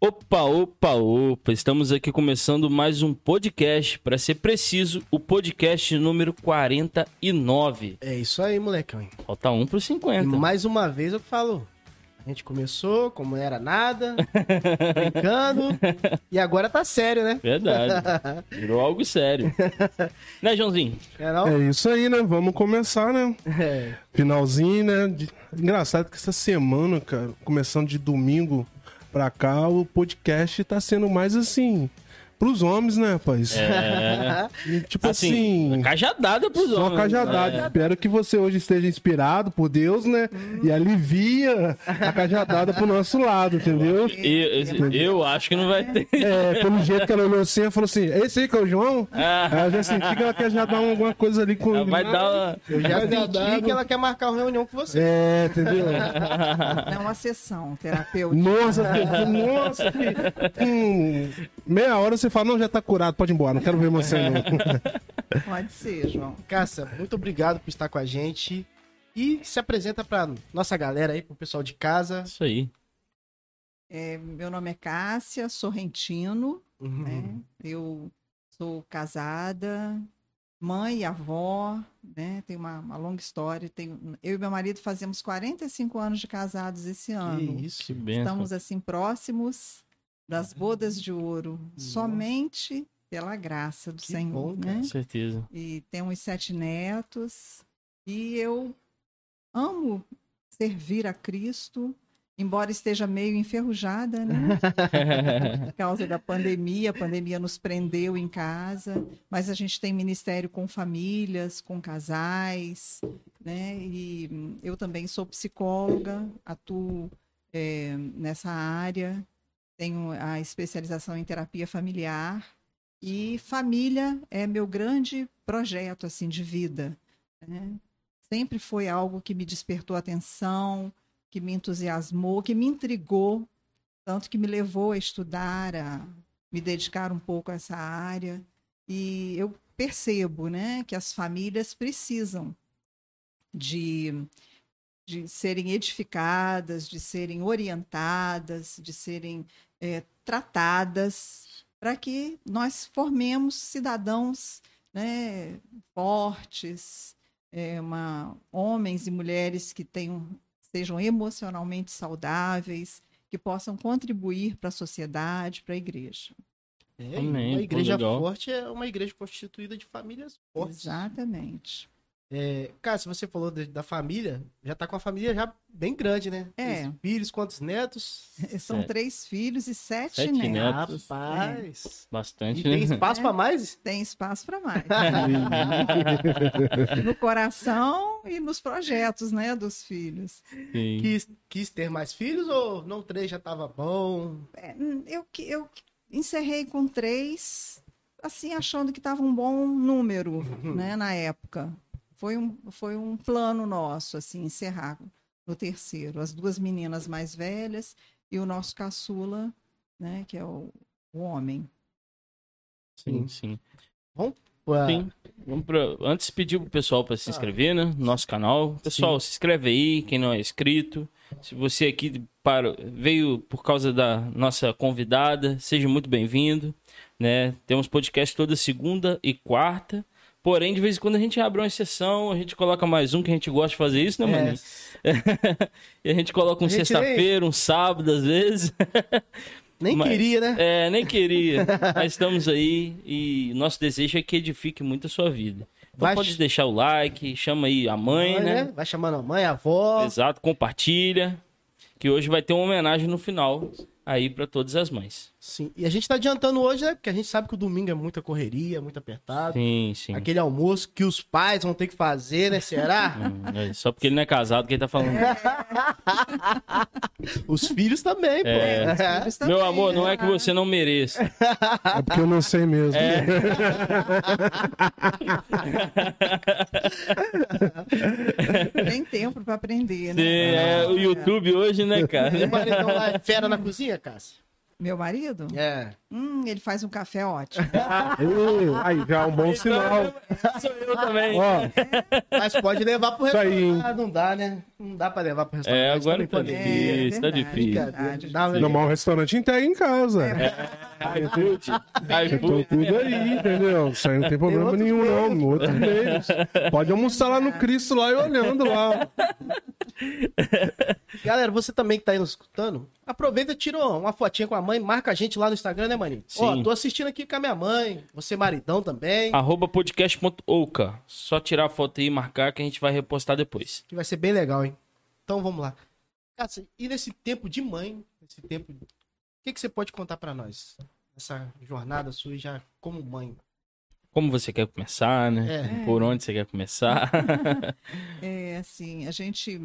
Opa, opa, opa! Estamos aqui começando mais um podcast, para ser preciso, o podcast número 49. É isso aí, molecão. Falta um pro 50. E mais uma vez eu falo, a gente começou como não era nada, brincando, e agora tá sério, né? Verdade. Virou algo sério. né, Joãozinho? É, não? é isso aí, né? Vamos começar, né? É. Finalzinho, né? Engraçado que essa semana, cara, começando de domingo pra cá, o podcast tá sendo mais assim pros homens, né, rapaz? É. tipo assim. assim cajadada pros só homens. Só cajadada. É. Espero que você hoje esteja inspirado por Deus, né? Hum. E alivia a cajadada pro nosso lado, entendeu? Eu, eu acho que não vai ter. É, pelo jeito que ela olhou assim, ela falou assim: esse aí que é o João? Ah. Aí eu já senti que ela quer já dar alguma coisa ali com ele. Vai dar uma... Eu já senti que ela quer marcar uma reunião com você. É, entendeu? É uma sessão terapêutica. Nossa, nossa. Hum, meia hora você você fala, não, já tá curado, pode ir embora, não quero ver você não. Pode ser, João. Cássia, muito obrigado por estar com a gente. E se apresenta pra nossa galera aí, pro pessoal de casa. Isso aí. É, meu nome é Cássia Sorrentino. Uhum. Né? Eu sou casada, mãe e avó, né? Tem uma, uma, longa história. Tenho, eu e meu marido fazemos 45 anos de casados esse ano. Que isso, que benção. Estamos assim próximos das bodas de ouro, Nossa. somente pela graça do que Senhor, bom, né? Com certeza. E temos sete netos e eu amo servir a Cristo, embora esteja meio enferrujada, né? Por causa da pandemia, a pandemia nos prendeu em casa, mas a gente tem ministério com famílias, com casais, né? E eu também sou psicóloga, atuo é, nessa área tenho a especialização em terapia familiar e família é meu grande projeto assim de vida. Né? Sempre foi algo que me despertou atenção, que me entusiasmou, que me intrigou, tanto que me levou a estudar, a me dedicar um pouco a essa área. E eu percebo, né, que as famílias precisam de de serem edificadas, de serem orientadas, de serem é, tratadas, para que nós formemos cidadãos né, fortes, é, uma, homens e mulheres que tenham, sejam emocionalmente saudáveis, que possam contribuir para a sociedade, para a igreja. É, Amém. Uma igreja forte é uma igreja constituída de famílias fortes. Exatamente. É, cara, se você falou de, da família, já tá com a família já bem grande, né? É. Três filhos, quantos netos? São três filhos e sete, sete netos. netos. Rapaz. É. Bastante, e tem né? espaço é. para mais? Tem espaço para mais. no coração e nos projetos, né, dos filhos. Quis, quis ter mais filhos ou não três já tava bom? É, eu, eu encerrei com três, assim, achando que tava um bom número, né, na época foi um, foi um plano nosso, assim, encerrar no terceiro. As duas meninas mais velhas e o nosso caçula, né, que é o, o homem. Sim, sim. Vamos Sim. Vamos pra... Antes pedir pro pessoal para se inscrever, né? No nosso canal. Pessoal, sim. se inscreve aí, quem não é inscrito. Se você aqui para... veio por causa da nossa convidada, seja muito bem-vindo. Né? Temos podcast toda segunda e quarta. Porém, de vez em quando a gente abre uma exceção, a gente coloca mais um, que a gente gosta de fazer isso, né, mano? É. e a gente coloca um sexta-feira, um sábado, às vezes. Nem Mas, queria, né? É, nem queria. Mas estamos aí e nosso desejo é que edifique muito a sua vida. Então Vai pode deixar o like, chama aí a mãe, mãe né? né? Vai chamando a mãe, a avó. Exato, compartilha. Que hoje vai ter uma homenagem no final aí para todas as mães. Sim, e a gente tá adiantando hoje, né? Porque a gente sabe que o domingo é muita correria, muito apertado. Sim, sim. Aquele almoço que os pais vão ter que fazer, né? Será? hum, é só porque ele não é casado que ele tá falando. É. os filhos também, pô. É. Filhos também, Meu amor, não é que você não mereça. É porque eu não sei mesmo. É. Tem tempo para aprender, né? Sim, é, o YouTube hoje, né, cara? Lá é fera na cozinha, Cássia? Meu marido? É. Hum, ele faz um café ótimo. aí já é um bom sinal. Sou eu também. Ó, Mas pode levar pro Isso aí, restaurante. Ah, não dá, né? Não dá pra levar pro restaurante. É, agora tá difícil, tá verdade, difícil. não, mas o restaurante entrega em casa. iFood. Então iFood. tudo aí, entendeu? Isso aí não tem problema outros nenhum, não. meios. Outros meios. Pode almoçar lá no Cristo lá e olhando lá. Galera, você também que tá aí nos escutando, aproveita e tira uma fotinha com a mãe, marca a gente lá no Instagram, né, maninho? Ó, Sim. tô assistindo aqui com a minha mãe, você maridão também, Arroba podcast.ouca. Só tirar a foto aí e marcar que a gente vai repostar depois. que vai ser bem legal, hein? Então vamos lá. E nesse tempo de mãe, nesse tempo, o que, que você pode contar pra nós? Essa jornada sua já como mãe. Como você quer começar, né? É. Por onde você quer começar? É assim, a gente,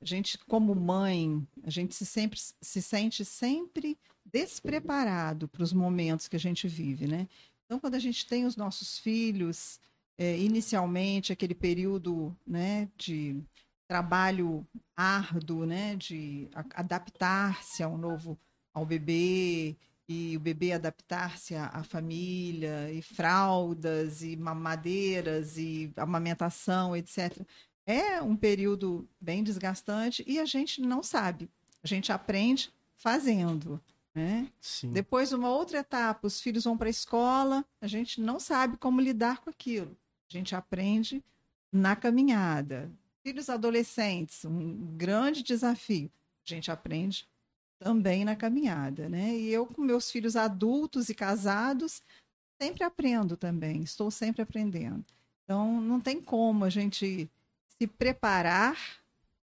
a gente como mãe, a gente se sempre se sente sempre despreparado para os momentos que a gente vive, né? Então, quando a gente tem os nossos filhos, é, inicialmente aquele período, né, de trabalho árduo, né, de adaptar-se ao novo, ao bebê e o bebê adaptar-se à, à família e fraldas e mamadeiras e amamentação, etc. É um período bem desgastante e a gente não sabe. A gente aprende fazendo, né? Depois, uma outra etapa, os filhos vão para a escola, a gente não sabe como lidar com aquilo. A gente aprende na caminhada. Filhos adolescentes, um grande desafio. A gente aprende também na caminhada, né? E eu, com meus filhos adultos e casados, sempre aprendo também, estou sempre aprendendo. Então, não tem como a gente se preparar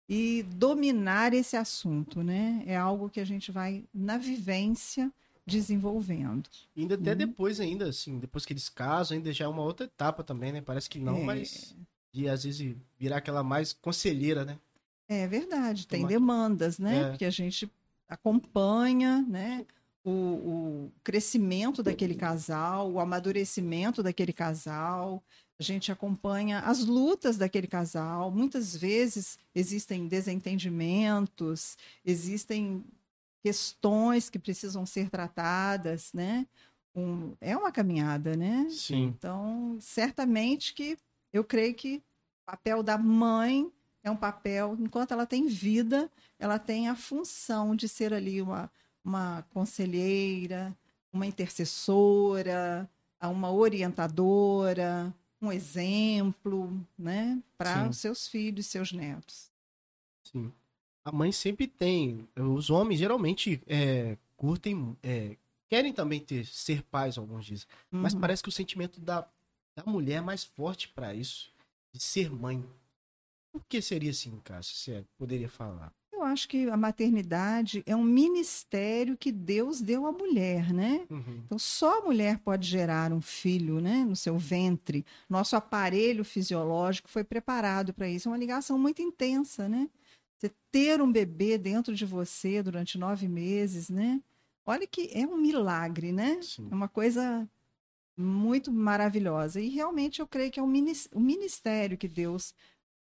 e dominar esse assunto, né? É algo que a gente vai na vivência desenvolvendo. E ainda até Uhum. depois ainda, assim, depois que eles casam, ainda já é uma outra etapa também, né? Parece que não, É. mas de às vezes virar aquela mais conselheira, né? É verdade, tem Tomar- demandas, né? É. Porque a gente acompanha, né? O, o crescimento daquele casal, o amadurecimento daquele casal, a gente acompanha as lutas daquele casal. Muitas vezes existem desentendimentos, existem questões que precisam ser tratadas, né? Um- é uma caminhada, né? Sim. Então, certamente que eu creio que o papel da mãe é um papel, enquanto ela tem vida, ela tem a função de ser ali uma, uma conselheira, uma intercessora, uma orientadora, um exemplo, né, para os seus filhos, seus netos. Sim. A mãe sempre tem. Os homens geralmente é, curtem, é, querem também ter ser pais, alguns dizem. Mas Uhum. parece que o sentimento da, da mulher é mais forte pra isso, de ser mãe. Por que seria assim, Cássio? Você poderia falar? Eu acho que a maternidade é um ministério que Deus deu à mulher, né? Uhum. Então, só a mulher pode gerar um filho, né, no seu ventre. Nosso aparelho fisiológico foi preparado para isso. É uma ligação muito intensa, né? Você ter um bebê dentro de você durante nove meses, né? Olha que é um milagre, né? Sim. É uma coisa muito maravilhosa. E realmente eu creio que é um minis- um ministério que Deus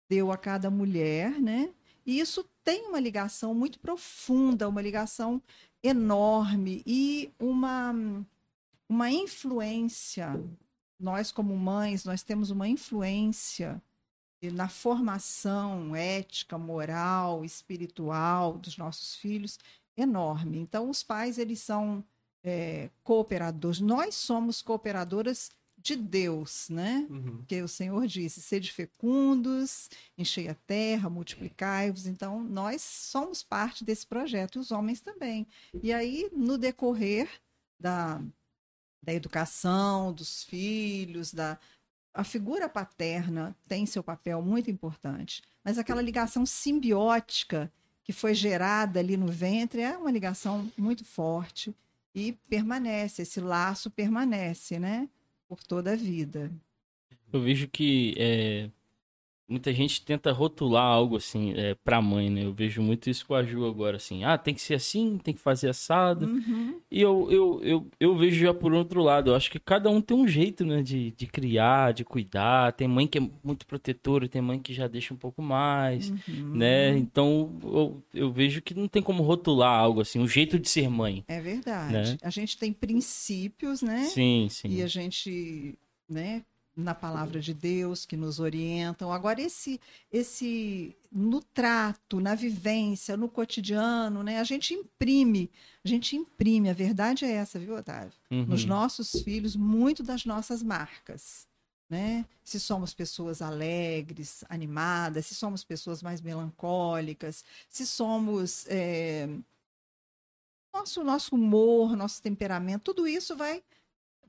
deu a cada mulher, né? E isso tem uma ligação muito profunda, uma ligação enorme e uma, uma influência. Nós, como mães, nós temos uma influência na formação ética, moral, espiritual dos nossos filhos enorme. Então, os pais, eles são é, cooperadores. Nós somos cooperadoras de Deus, né? Uhum. Porque o Senhor disse: sede fecundos, enchei a terra, multiplicai-vos. Então, nós somos parte desse projeto, e os homens também. E aí, no decorrer da, da educação dos filhos, da, a figura paterna tem seu papel muito importante, mas aquela ligação simbiótica que foi gerada ali no ventre é uma ligação muito forte e permanece, esse laço permanece, né? Por toda a vida. Eu vejo que é, muita gente tenta rotular algo assim é, pra mãe, né? Eu vejo muito isso com a Ju agora, assim. Ah, tem que ser assim, tem que fazer assado. Uhum. E eu, eu, eu, eu vejo já por outro lado. Eu acho que cada um tem um jeito, né? De, de criar, de cuidar. Tem mãe que é muito protetora, tem mãe que já deixa um pouco mais, uhum. né? Então, eu, eu vejo que não tem como rotular algo assim. O jeito de ser mãe. É verdade. Né? A gente tem princípios, né? Sim, sim. E a gente, né? Na palavra de Deus que nos orientam. Agora esse esse no trato, na vivência, no cotidiano, né? A gente imprime, a gente imprime, a verdade é essa, viu, Otávio? Uhum. Nos nossos filhos muito das nossas marcas. Né? Se somos pessoas alegres, animadas, se somos pessoas mais melancólicas, se somos é... nosso nosso humor, nosso temperamento, tudo isso vai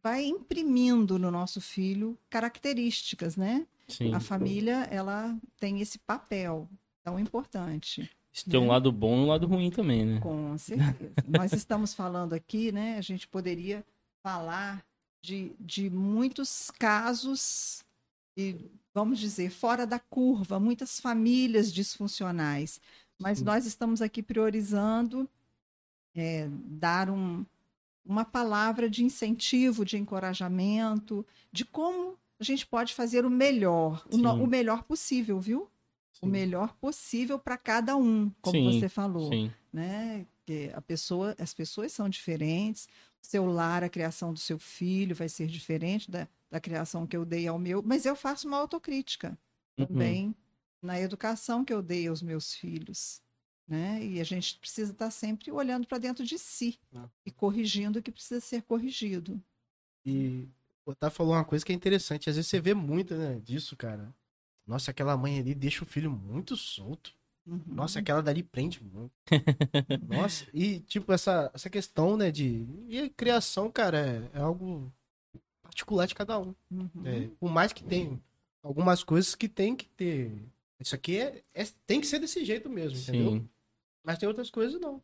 vai imprimindo no nosso filho características, né? Sim. A família, ela tem esse papel tão importante. Isso né? tem um lado bom e um lado ruim também, né? Com certeza. Nós estamos falando aqui, né? A gente poderia falar de, de muitos casos e, vamos dizer, fora da curva, muitas famílias disfuncionais. Mas Sim. nós estamos aqui priorizando é, dar um, uma palavra de incentivo, de encorajamento, de como a gente pode fazer o melhor, o, no, o, melhor possível, viu? Sim. O melhor possível para cada um, como sim, você falou, sim. né? Que a pessoa, as pessoas são diferentes. O seu lar, a criação do seu filho vai ser diferente da, da criação que eu dei ao meu, mas eu faço uma autocrítica uhum. também na educação que eu dei aos meus filhos né? E a gente precisa estar sempre olhando para dentro de si ah. e corrigindo o que precisa ser corrigido. E o Otávio falou uma coisa que é interessante. Às vezes você vê muito né, disso, cara. Nossa, aquela mãe ali deixa o filho muito solto. Uhum. Nossa, aquela dali prende muito. Nossa, e tipo, essa, essa questão, né, de. E a criação, cara, é, é algo particular de cada um. Uhum. É, por mais que tem algumas coisas que tem que ter. Isso aqui é, é tem que ser desse jeito mesmo, Sim. entendeu? Mas tem outras coisas não.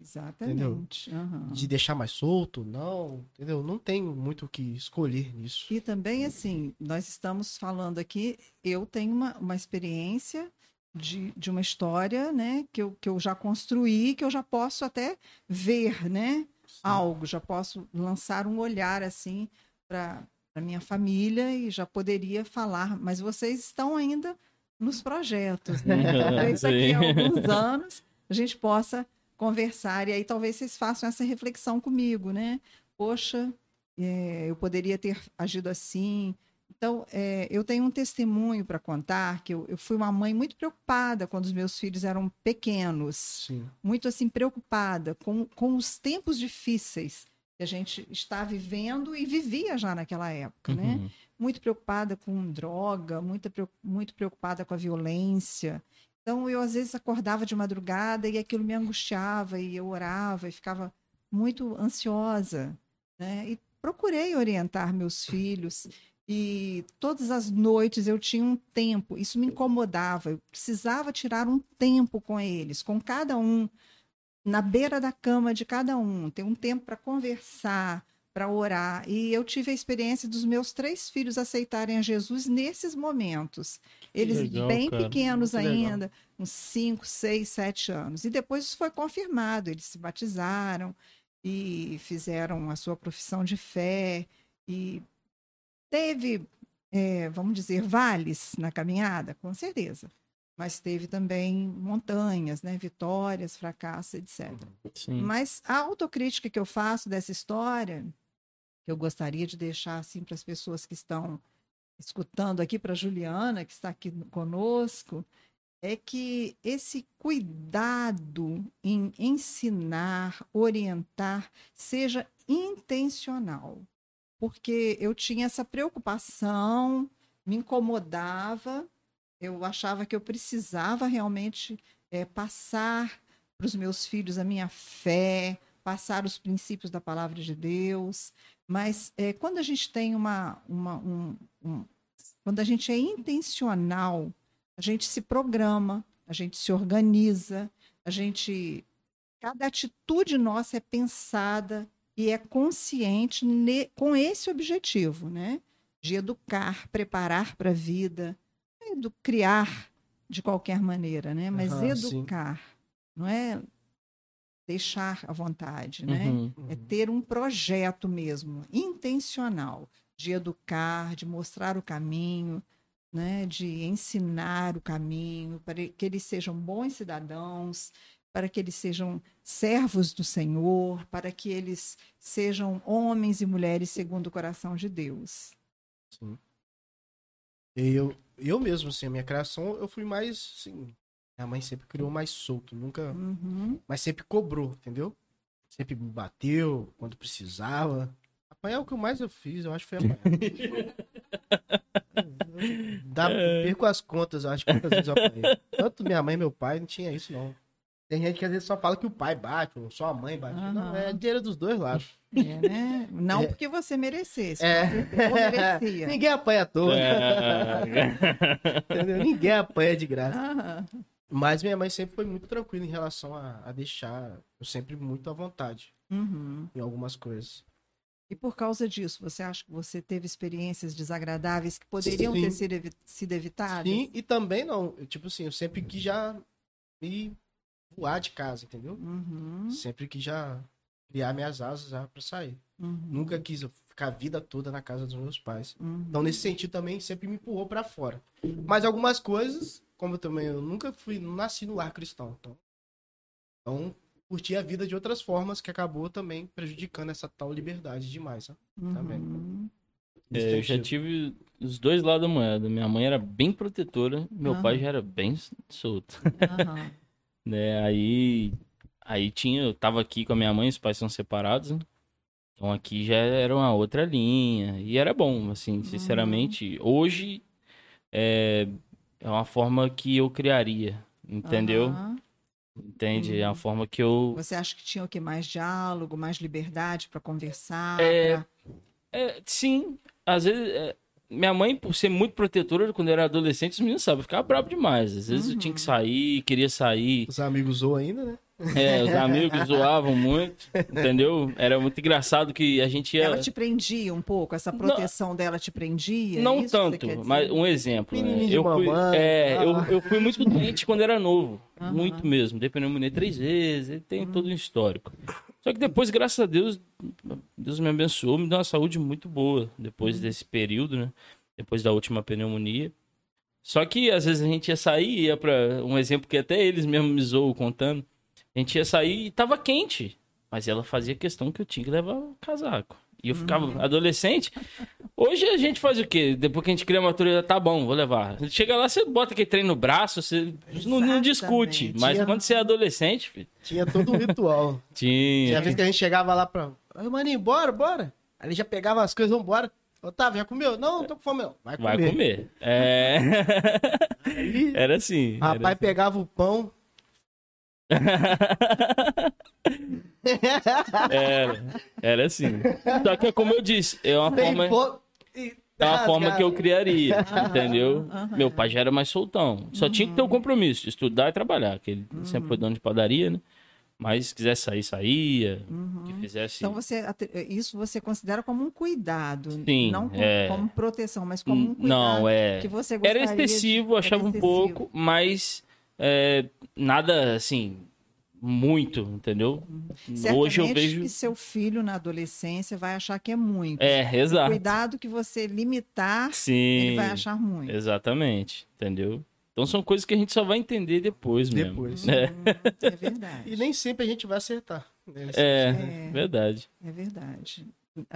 Exatamente. Uhum. De deixar mais solto, não, entendeu? Não tem muito o que escolher nisso. E também, assim, nós estamos falando aqui, eu tenho uma, uma experiência de, de uma história, né, que eu, que eu já construí, que eu já posso até ver, né, Sim. algo, já posso lançar um olhar, assim, para a minha família e já poderia falar, mas vocês estão ainda nos projetos, né? Talvez daqui a alguns anos a gente possa conversar. E aí talvez vocês façam essa reflexão comigo, né? Poxa, é, eu poderia ter agido assim. Então, é, eu tenho um testemunho para contar que eu, eu, fui uma mãe muito preocupada quando os meus filhos eram pequenos. Sim. Muito assim, preocupada com, com os tempos difíceis que a gente está vivendo e vivia já naquela época, né? uhum. né? Muito preocupada com droga, muito, muito preocupada com a violência. Então eu às vezes acordava de madrugada e aquilo me angustiava e eu orava e ficava muito ansiosa, né? E procurei orientar meus filhos e todas as noites eu tinha um tempo, isso me incomodava, eu precisava tirar um tempo com eles, com cada um, na beira da cama de cada um, ter um tempo para conversar, para orar. E eu tive a experiência dos meus três filhos aceitarem a Jesus nesses momentos. Eles legal, bem cara. pequenos Muito ainda, legal. uns 5, 6, 7 anos. E depois isso foi confirmado. Eles se batizaram e fizeram a sua profissão de fé. E teve, é, vamos dizer, vales na caminhada, com certeza. Mas teve também montanhas, né? vitórias, fracassos, etc. Sim. Mas a autocrítica que eu faço dessa história eu gostaria de deixar assim para as pessoas que estão escutando aqui, para a Juliana, que está aqui conosco, é que esse cuidado em ensinar, orientar, seja intencional. Porque eu tinha essa preocupação, me incomodava, eu achava que eu precisava realmente é, passar para os meus filhos a minha fé, passar os princípios da palavra de Deus, mas é, quando a gente tem uma. uma um, um, quando a gente é intencional, a gente se programa, a gente se organiza, a gente. Cada atitude nossa é pensada e é consciente ne, com esse objetivo, né? De educar, preparar para a vida. é do criar de qualquer maneira, né? Mas uhum, educar, sim. não é deixar à vontade, né? Uhum, uhum. É ter um projeto mesmo, intencional, de educar, de mostrar o caminho, né? De ensinar o caminho para que eles sejam bons cidadãos, para que eles sejam servos do Senhor, para que eles sejam homens e mulheres segundo o coração de Deus. Sim. Eu, eu mesmo, assim, a minha criação, eu fui mais, assim, minha mãe sempre criou mais solto, nunca, uhum. mas sempre cobrou, entendeu? Sempre me bateu quando precisava. Apanhar é o que mais eu fiz, eu acho que foi apanhar. Dá, é. perco as contas, eu acho que quantas vezes eu apanhei. Tanto minha mãe e meu pai não tinha isso, não. Tem gente que às vezes só fala que o pai bate, ou só a mãe bate. Uhum. Não, é dinheiro dos dois lados. É, né? Não é. porque você merecesse. É. Merecia. Ninguém apanha à toa. É. Entendeu? Ninguém apanha de graça. Uhum. Mas minha mãe sempre foi muito tranquila em relação a, a deixar eu sempre muito à vontade uhum. em algumas coisas. E por causa disso, você acha que você teve experiências desagradáveis que poderiam Sim. ter sido, sido evitadas? Sim, e também não. Eu, tipo assim, eu sempre quis já me voar de casa, entendeu? Uhum. Sempre quis já criar minhas asas já pra sair. Uhum. Nunca quis ficar a vida toda na casa dos meus pais. Uhum. Então, nesse sentido, também sempre me empurrou para fora. Uhum. Mas algumas coisas, como eu também eu nunca fui, nasci no lar cristão. Então, então curti a vida de outras formas que acabou também prejudicando essa tal liberdade demais, sabe? Uhum. Também. É, eu já tive os dois lados da moeda. Minha mãe era bem protetora, meu uhum. pai já era bem solto. Uhum. né? Aí, aí tinha, eu tava aqui com a minha mãe, os pais são separados, né? Então aqui já era uma outra linha. E era bom, assim, sinceramente. Uhum. Hoje é, é uma forma que eu criaria, entendeu? Uhum. Entende? Uhum. É uma forma que eu. Você acha que tinha o que? Mais diálogo, mais liberdade para conversar? É, pra... é, sim. Às vezes. É, minha mãe, por ser muito protetora, quando eu era adolescente, os meninos sabem, ficava bravo demais. Às vezes uhum. eu tinha que uhum. sair, queria sair. Os amigos zoam ainda, né? É, os amigos zoavam muito, entendeu? Era muito engraçado que a gente ia... Ela te prendia um pouco? Essa proteção não, dela te prendia? Não tanto, mas um exemplo. Né? Eu, fui, é, eu, eu fui muito doente quando era novo. Uhum. Muito mesmo. Dei pneumonia três vezes, ele tem uhum. todo um histórico. Só que depois, graças a Deus, Deus me abençoou, me deu uma saúde muito boa depois uhum. desse período, né? Depois da última pneumonia. Só que às vezes a gente ia sair, ia para um exemplo que até eles mesmo me zoam contando. A gente ia sair e tava quente. Mas ela fazia questão que eu tinha que levar o casaco. E eu ficava uhum. adolescente. Hoje a gente faz o quê? Depois que a gente cria uma maturidade, tá bom, vou levar. Chega lá, você bota aquele trem no braço, você não, não, discute. Mas tinha... quando você é adolescente, filho... Tinha todo um ritual. tinha. Tinha vez que a gente chegava lá pra. Ai, maninho, bora, bora. Aí ele já pegava as coisas, vambora. Otávio, já comeu? Não, não tô com fome, não. Vai comer. Vai comer. É... Aí, era assim. Rapaz era assim. pegava o pão, era, era assim. Só que, como eu disse, é uma forma. É uma forma que eu criaria, entendeu? Meu pai já era mais soltão. Só tinha que ter o um compromisso de estudar e trabalhar, que ele sempre foi dono de padaria, né? Mas se quisesse sair, saía. Uhum. Que fizesse. Então você isso você considera como um cuidado, Sim, não como, é... como proteção, mas como um cuidado não, é... que você Era excessivo, de... achava Era excessivo. um pouco, mas é, nada assim muito, entendeu? Certamente Hoje eu vejo que seu filho na adolescência vai achar que é muito. É, exato. Cuidado que você limitar, Sim, ele vai achar muito. Exatamente, entendeu? Então são coisas que a gente só vai entender depois mesmo. Depois. É, hum, é verdade. e nem sempre a gente vai acertar. Né? É, é, verdade. É verdade.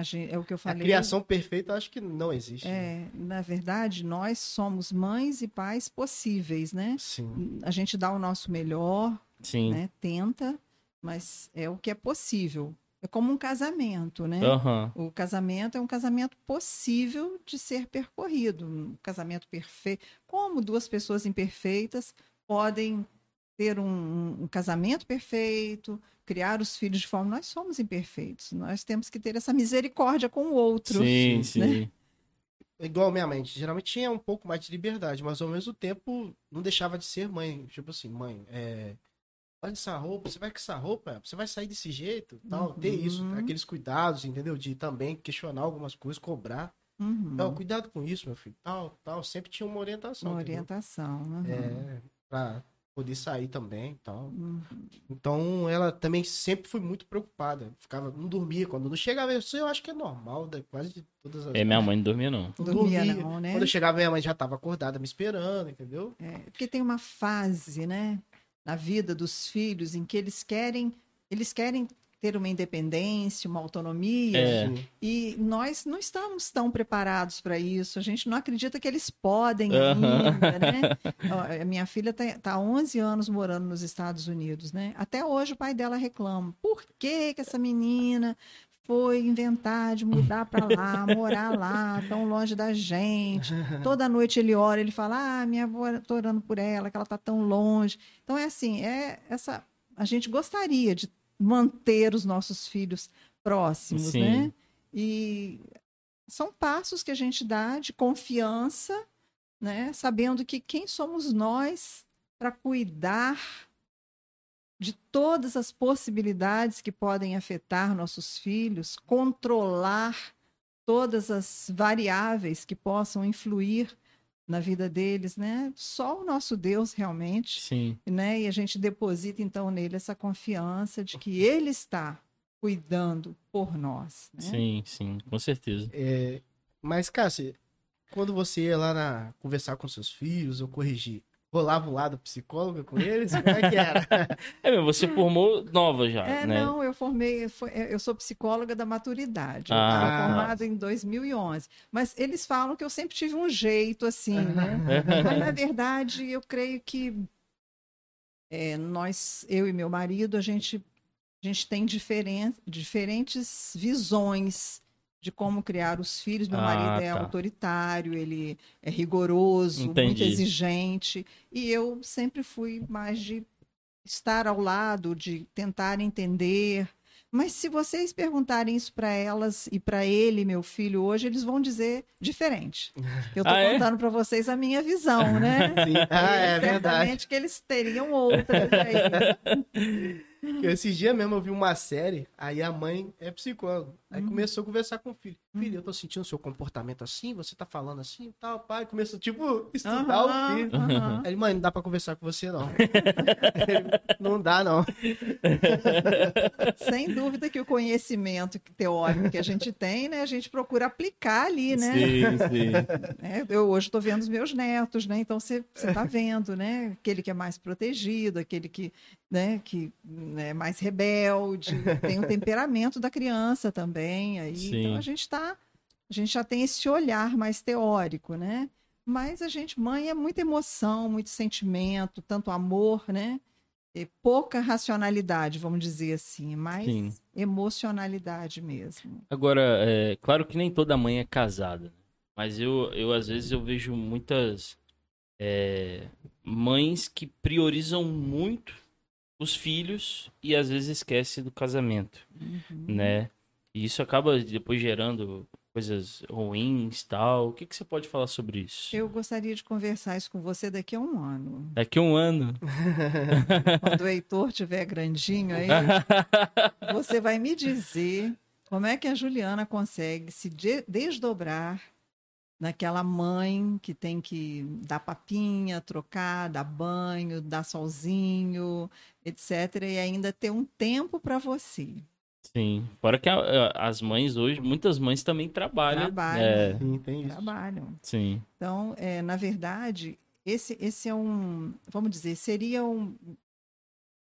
Gente, é o que eu falei. A criação perfeita acho que não existe. É, né? na verdade, nós somos mães e pais possíveis, né? Sim. A gente dá o nosso melhor, Sim. Né? Tenta, mas é o que é possível. É como um casamento, né? Uhum. O casamento é um casamento possível de ser percorrido, um casamento perfeito. Como duas pessoas imperfeitas podem ter um, um, casamento perfeito, criar os filhos de forma. Nós somos imperfeitos, nós temos que ter essa misericórdia com o outro. Sim, né? sim. Igual minha mãe, geralmente tinha um pouco mais de liberdade, mas ao mesmo tempo não deixava de ser mãe. Tipo assim, mãe, é... olha essa roupa, você vai com essa roupa, você vai sair desse jeito, tal. Uhum. Ter isso, aqueles cuidados, entendeu? De também questionar algumas coisas, cobrar. Uhum. Então, cuidado com isso, meu filho. Tal, tal. Sempre tinha uma orientação. Uma orientação, uhum. É, pra poder sair também tal. Uhum. Então, ela também sempre foi muito preocupada. Ficava, não dormia. Quando não chegava, isso eu acho que é normal, né? quase todas as É, minha mãe não dormia, não. Não dormia, não, né? Quando eu chegava, minha mãe já estava acordada, me esperando, entendeu? É, porque tem uma fase, né? Na vida dos filhos em que eles querem, eles querem ter uma independência, uma autonomia. É. E nós não estamos tão preparados para isso. A gente não acredita que eles podem ainda, né? A minha filha está tá há 11 anos morando nos Estados Unidos, né? Até hoje o pai dela reclama. Por que, que essa menina foi inventar de mudar para lá, morar lá, tão longe da gente. Toda noite ele ora, ele fala: "Ah, minha avó, tô orando por ela, que ela tá tão longe". Então é assim, é essa a gente gostaria de manter os nossos filhos próximos, Sim. né? E são passos que a gente dá de confiança, né? Sabendo que quem somos nós para cuidar de todas as possibilidades que podem afetar nossos filhos, controlar todas as variáveis que possam influir na vida deles, né? Só o nosso Deus realmente, Sim. né? E a gente deposita então nele essa confiança de que ele está cuidando por nós, né? Sim, sim, com certeza. É, mas, Cássia, quando você ia lá na, conversar com seus filhos ou corrigir, rolava um lado psicóloga com eles? Como é que era? é, você formou nova já, é, né? Não, eu formei, eu sou psicóloga da maturidade. Ah, eu formada em 2011. Mas eles falam que eu sempre tive um jeito assim, né? Mas, na verdade, eu creio que é, nós, eu e meu marido, a gente, a gente tem diferen, diferentes visões de como criar os filhos. Meu ah, marido é tá. autoritário, ele é rigoroso, Entendi. muito exigente. E eu sempre fui mais de estar ao lado, de tentar entender. Mas se vocês perguntarem isso para elas e para ele, meu filho, hoje, eles vão dizer diferente. Eu estou ah, contando é? para vocês a minha visão, né? Sim. Ah, é verdade. que eles teriam outras aí. Esses dias mesmo eu vi uma série, aí a mãe é psicóloga. Aí hum. começou a conversar com o filho. Hum. Filho, eu tô sentindo o seu comportamento assim, você tá falando assim e tal, pai. Começou, tipo, estudar o filho. Aí ele, mãe, não dá pra conversar com você, não. não dá, não. Sem dúvida que o conhecimento teórico que a gente tem, né, a gente procura aplicar ali, né? Sim, sim. É, eu hoje tô vendo os meus netos, né? Então você tá vendo, né? Aquele que é mais protegido, aquele que, né, que é mais rebelde, tem o temperamento da criança também. Aí, então a gente está, a gente já tem esse olhar mais teórico, né? Mas a gente, mãe, é muita emoção, muito sentimento, tanto amor, né? E pouca racionalidade, vamos dizer assim, mais Sim. emocionalidade mesmo. Agora, é claro que nem toda mãe é casada, né? mas eu, eu às vezes eu vejo muitas é, mães que priorizam muito os filhos e às vezes esquece do casamento, uhum. né? E isso acaba depois gerando coisas ruins tal. O que, que você pode falar sobre isso? Eu gostaria de conversar isso com você daqui a um ano. Daqui a um ano? Quando o Heitor tiver grandinho aí, você vai me dizer como é que a Juliana consegue se desdobrar naquela mãe que tem que dar papinha, trocar, dar banho, dar solzinho, etc. E ainda ter um tempo para você. Sim, fora que a, as mães hoje, muitas mães também trabalham. Trabalham, é... Sim, tem isso. Trabalham. Sim. Então, é, na verdade, esse, esse é um, vamos dizer, seria um,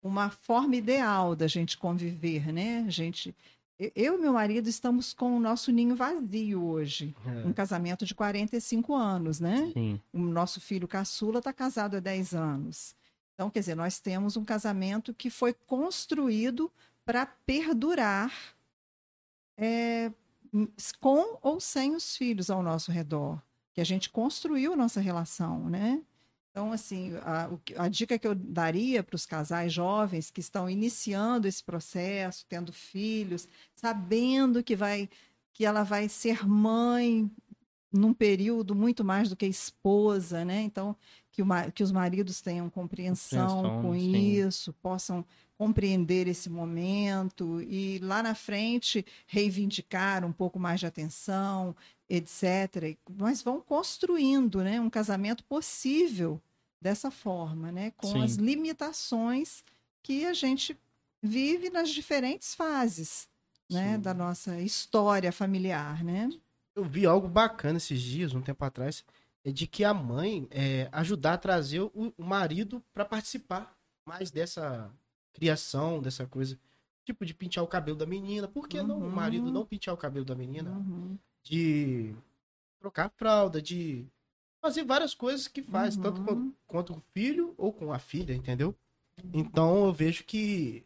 uma forma ideal da gente conviver, né? A gente eu e meu marido estamos com o nosso ninho vazio hoje. É. Um casamento de 45 anos, né? Sim. O nosso filho caçula está casado há 10 anos. Então, quer dizer, nós temos um casamento que foi construído para perdurar é, com ou sem os filhos ao nosso redor. Que a gente construiu nossa relação, né? Então, assim, a, a dica que eu daria para os casais jovens que estão iniciando esse processo, tendo filhos, sabendo que vai que ela vai ser mãe num período muito mais do que esposa, né? Então, que, o, que os maridos tenham compreensão com sim. isso, possam compreender esse momento e lá na frente reivindicar um pouco mais de atenção, etc. Mas vão construindo né, um casamento possível dessa forma, né, com Sim. as limitações que a gente vive nas diferentes fases né, da nossa história familiar. Né? Eu vi algo bacana esses dias, um tempo atrás, é de que a mãe é, ajudar a trazer o, o marido para participar mais dessa criação, dessa coisa. Tipo, de pintar o cabelo da menina. Por que uhum. não o marido não pintar o cabelo da menina? Uhum. De trocar fralda, de fazer várias coisas que faz, uhum. tanto quanto, quanto com o filho ou com a filha, entendeu? Então eu vejo que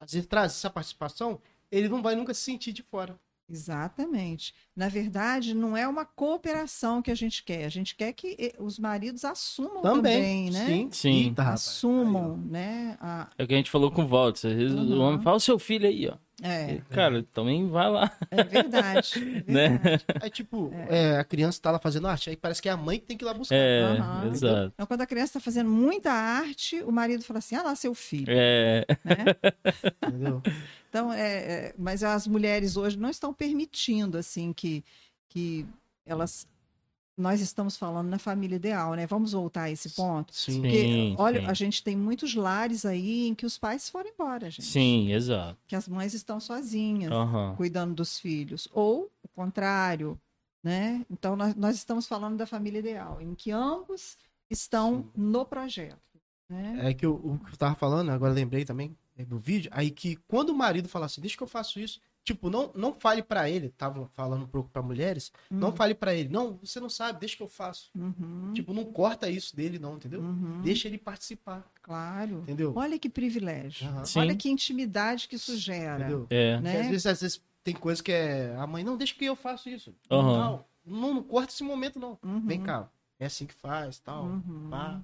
às vezes traz essa participação, ele não vai nunca se sentir de fora. Exatamente. Na verdade, não é uma cooperação que a gente quer. A gente quer que eh, os maridos assumam também, também né? Sim, sim. Eita, assumam, né? A... É o que a gente falou com o Walter. Uhum. o homem fala, o seu filho aí, ó. É. Cara, também vai lá. É verdade. É, né? verdade. é tipo, é. É, a criança tá lá fazendo arte, aí parece que é a mãe que tem que ir lá buscar. É, uhum. exato. Então, quando a criança tá fazendo muita arte, o marido fala assim, ah lá, seu filho. É. Né? Entendeu? Então, é, é, mas as mulheres hoje não estão permitindo, assim, que, que elas nós estamos falando na família ideal, né? Vamos voltar a esse ponto? Sim. Porque, sim, olha, sim. a gente tem muitos lares aí em que os pais foram embora, gente. Sim, exato. Que as mães estão sozinhas, uhum. cuidando dos filhos. Ou o contrário, né? Então, nós, nós estamos falando da família ideal, em que ambos estão sim. no projeto. Né? É que o, o que eu tava falando, agora lembrei também é, do vídeo, aí que quando o marido fala assim, deixa que eu faço isso, Tipo, não, não fale para ele, tava falando um pouco para mulheres, uhum. não fale para ele, não, você não sabe, deixa que eu faço. Uhum. Tipo, não corta isso dele não, entendeu? Uhum. Deixa ele participar. Claro. Entendeu? Olha que privilégio. Olha que intimidade que isso gera. Entendeu? É. Né? Às vezes, às vezes tem coisa que é, a mãe, não, deixa que eu faço isso. Não, não, não corta esse momento não. Uhum. Vem cá, é assim que faz, tal, uhum. pá.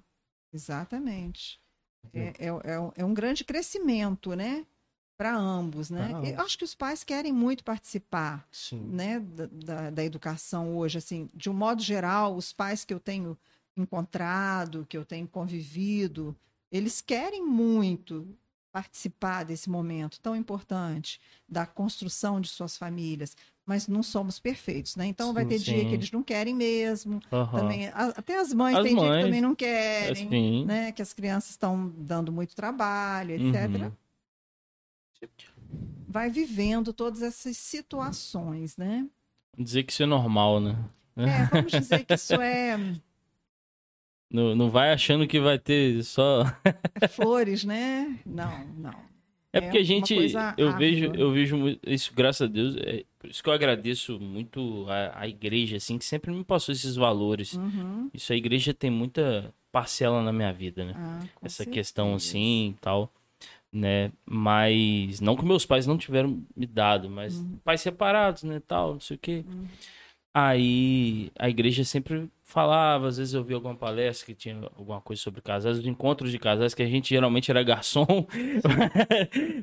Exatamente. É, é, é, é um grande crescimento, né? Para ambos, né? Eu acho que os pais querem muito participar, Sim. né, da, da, da, educação hoje, assim, de um modo geral, os pais que eu tenho encontrado, que eu tenho convivido, eles querem muito participar desse momento tão importante da construção de suas famílias, mas não somos perfeitos, né? Então sim, vai ter sim. dia que eles não querem mesmo, uhum. também até as mães as tem mães, dia que também não querem, assim. né? Que as crianças estão dando muito trabalho, etc. Uhum vai vivendo todas essas situações, né? Dizer que isso é normal, né? É, vamos dizer que isso é. Não, não vai achando que vai ter só. Flores, né? Não, não. É, é porque a gente. Eu vejo, eu vejo isso, graças a Deus. É por isso que eu agradeço muito a, a igreja, assim, que sempre me passou esses valores. Uhum. Isso a igreja tem muita parcela na minha vida, né? Ah, Essa certeza. questão assim e tal né? Mas não que meus pais não tiveram me dado, mas uhum. pais separados, né, tal, não sei o quê. Uhum. Aí a igreja sempre falava, às vezes eu vi alguma palestra que tinha alguma coisa sobre casais, os encontros de casais, que a gente geralmente era garçom,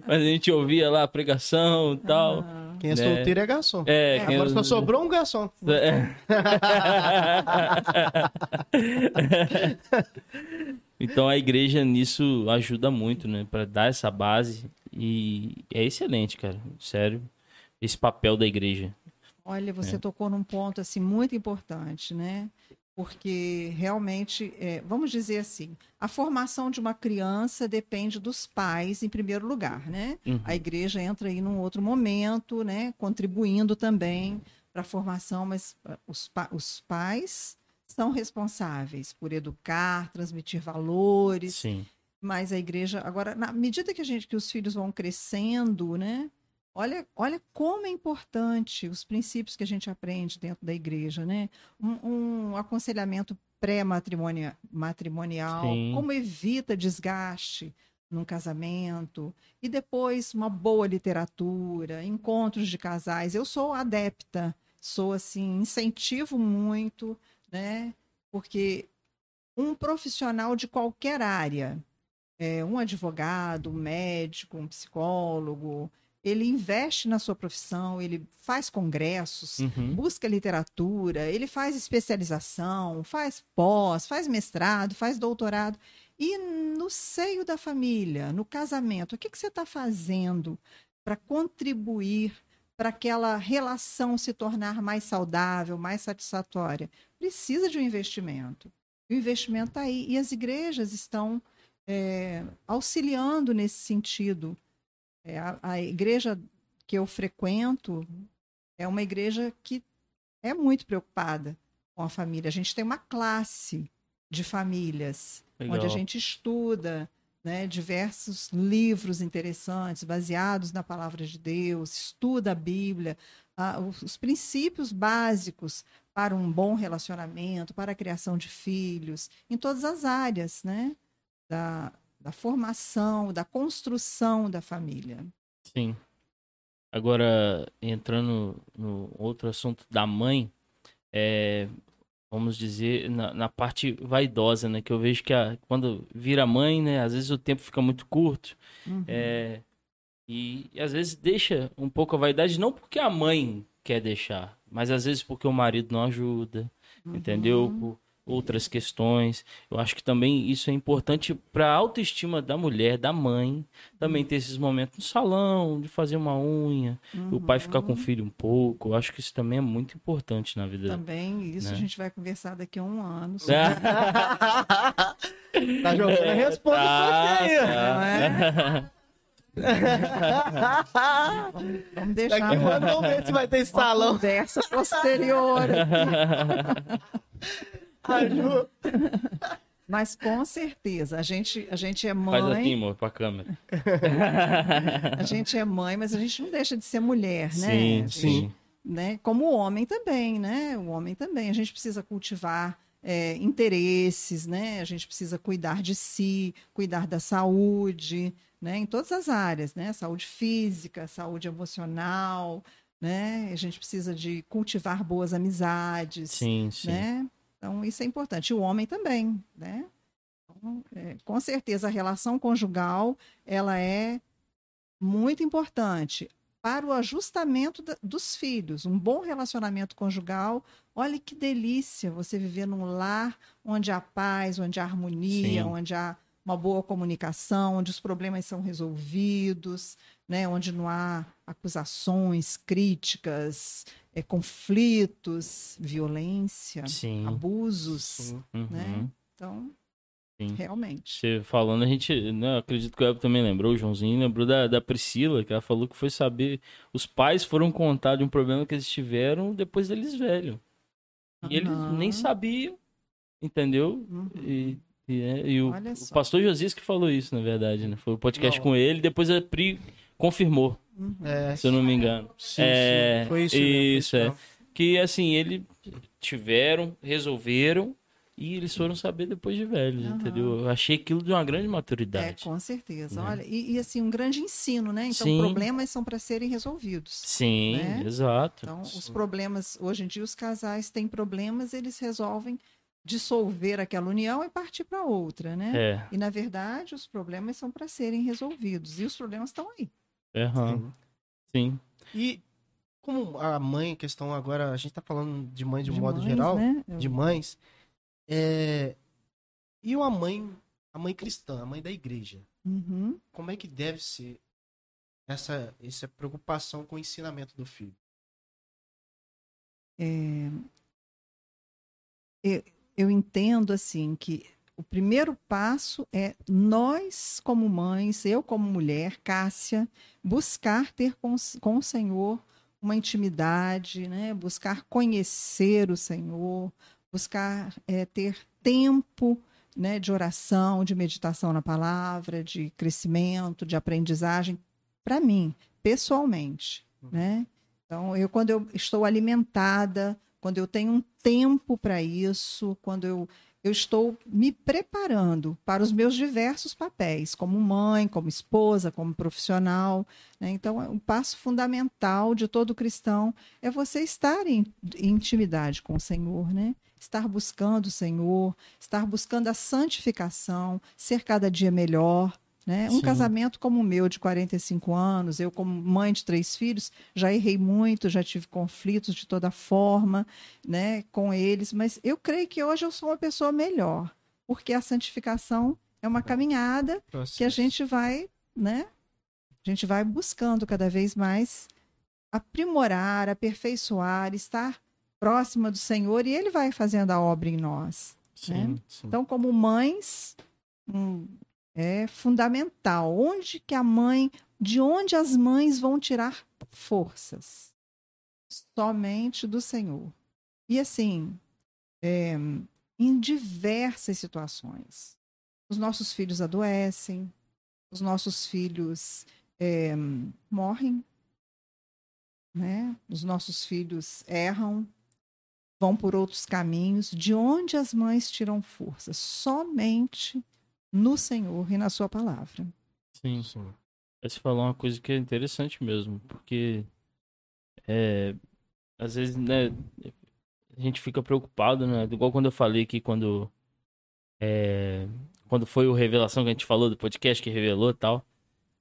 mas a gente ouvia lá a pregação e tal. Ah. Quem é né? solteiro é garçom. É, é agora é... só sobrou um garçom. É. então a igreja nisso ajuda muito, né, para dar essa base e é excelente, cara, sério, esse papel da igreja. Olha, você é. tocou num ponto assim muito importante, né? Porque realmente, é, vamos dizer assim, a formação de uma criança depende dos pais em primeiro lugar, né? Uhum. A igreja entra aí num outro momento, né? Contribuindo também para a formação, mas ah, os, pa os pais são responsáveis por educar, transmitir valores. Sim. Mas a igreja, agora, na medida que a gente, que os filhos vão crescendo, né? Olha, olha como é importante os princípios que a gente aprende dentro da igreja, né? Um, um aconselhamento pré-matrimonial, matrimonial, como evita desgaste num casamento, e depois uma boa literatura, encontros de casais. Eu sou adepta, sou assim, incentivo muito, né? Porque um profissional de qualquer área, é, um advogado, um médico, um psicólogo, ele investe na sua profissão, ele faz congressos, uhum. busca literatura, ele faz especialização, faz pós, faz mestrado, faz doutorado. E no seio da família, no casamento, o que, que você está fazendo para contribuir para aquela relação se tornar mais saudável, mais satisfatória? Precisa de um investimento. O investimento está aí. E as igrejas estão é, auxiliando nesse sentido. É, a, a igreja que eu frequento é uma igreja que é muito preocupada com a família. A gente tem uma classe de famílias Legal. onde a gente estuda né, diversos livros interessantes baseados na palavra de Deus, estuda a Bíblia, os, os princípios básicos para um bom relacionamento, para a criação de filhos, em todas as áreas, né? Da, da formação, da construção da família. Sim. Agora, entrando no outro assunto da mãe, é, vamos dizer, na, na, parte vaidosa, né? Que eu vejo que a, quando vira mãe, né? Às vezes o tempo fica muito curto. Uhum. É, e, e, às vezes deixa um pouco a vaidade, não porque a mãe quer deixar, mas às vezes porque o marido não ajuda, uhum. entendeu? Por, outras questões. Eu acho que também isso é importante para a autoestima da mulher, da mãe, também ter esses momentos no salão, de fazer uma unha, uhum. o pai ficar com o uhum. filho um pouco. Eu acho que isso também é muito importante na vida. Também, isso né? a gente vai conversar daqui a um ano. tá jogando a resposta tá, pra você aí. Tá. vamos, vamos deixar. Daqui a um ano vamos ver se vai ter salão. Conversa posterior. Mas com certeza, a gente, a gente é mãe. Faz assim, amor, pra câmera. a gente é mãe, mas a gente não deixa de ser mulher, né? Sim, sim. Né? Como o homem também, né? O homem também. A gente precisa cultivar é, interesses, né? A gente precisa cuidar de si, cuidar da saúde, né? Em todas as áreas, né? Saúde física, saúde emocional, né? A gente precisa de cultivar boas amizades, sim, sim. né? Então, isso é importante. O homem também, né? Então, é, com certeza, a relação conjugal, ela é muito importante para o ajustamento da, dos filhos. Um bom relacionamento conjugal, olha que delícia você viver num lar onde há paz, onde há harmonia, Sim. onde há uma boa comunicação, onde os problemas são resolvidos, né? onde não há acusações, críticas, é, conflitos, violência, Sim. abusos, Sim. né? Uhum. Então, Sim. realmente. Você falando, a gente, né, acredito que o Ebo também lembrou, o Joãozinho lembrou da, da Priscila, que ela falou que foi saber, os pais foram contar de um problema que eles tiveram depois deles velhos. E uhum. eles nem sabiam, entendeu? Uhum. E, e, é, e o, o, pastor Josias que falou isso, na verdade, né? Foi o podcast não. com ele, depois a Pri confirmou. É, se eu não me engano. Sim, é, sim. Foi isso. Isso, é. Que assim, eles tiveram, resolveram e eles foram saber depois de velhos, uhum. entendeu? Eu achei aquilo de uma grande maturidade. É, com certeza. Né? Olha, e, e, assim, um grande ensino, né? Então, Sim. problemas são para serem resolvidos. Sim, né? exato. Então, os problemas, hoje em dia, os casais têm problemas, eles resolvem dissolver aquela união e partir para outra, né? É. E, na verdade, os problemas são para serem resolvidos. E os problemas estão aí. Uhum. Sim. E como a mãe, questão agora, a gente tá falando de mãe de, de modo mães, geral, né? de mães, é... e uma mãe, a mãe cristã, a mãe da igreja, uhum. como é que deve ser essa, essa preocupação com o ensinamento do filho? É... Eu, eu entendo assim que o primeiro passo é nós, como mães, eu como mulher, Cássia, buscar ter com, com o Senhor uma intimidade, né? buscar conhecer o Senhor, buscar é, ter tempo né, de oração, de meditação na palavra, de crescimento, de aprendizagem, para mim, pessoalmente. Uhum. Né? Então, eu, quando eu estou alimentada, quando eu tenho um tempo para isso, quando eu eu estou me preparando para os meus diversos papéis, como mãe, como esposa, como profissional. Né? Então, é um passo fundamental de todo cristão é você estar em, em intimidade com o Senhor, né? estar buscando o Senhor, estar buscando a santificação, ser cada dia melhor. Né? Um Sim. casamento como o meu, de 45 anos, eu, como mãe de três filhos, já errei muito, já tive conflitos de toda forma né, com eles, mas eu creio que hoje eu sou uma pessoa melhor, porque a santificação é uma caminhada Processo. que a gente vai, né? A gente vai buscando cada vez mais aprimorar, aperfeiçoar, estar próxima do Senhor e Ele vai fazendo a obra em nós. Sim, né? sim. Então, como mães, hum, é fundamental. Onde que a mãe, de onde as mães vão tirar forças? Somente do Senhor. E assim, é, em diversas situações. Os nossos filhos adoecem, os nossos filhos é, morrem, né? Os nossos filhos erram, vão por outros caminhos. De onde as mães tiram força? Somente no Senhor e na Sua palavra. Sim, sim. Você falou uma coisa que é interessante mesmo, porque é, às vezes, né, a gente fica preocupado, né? Igual quando eu falei aqui, quando é, quando foi o revelação que a gente falou do podcast que revelou tal.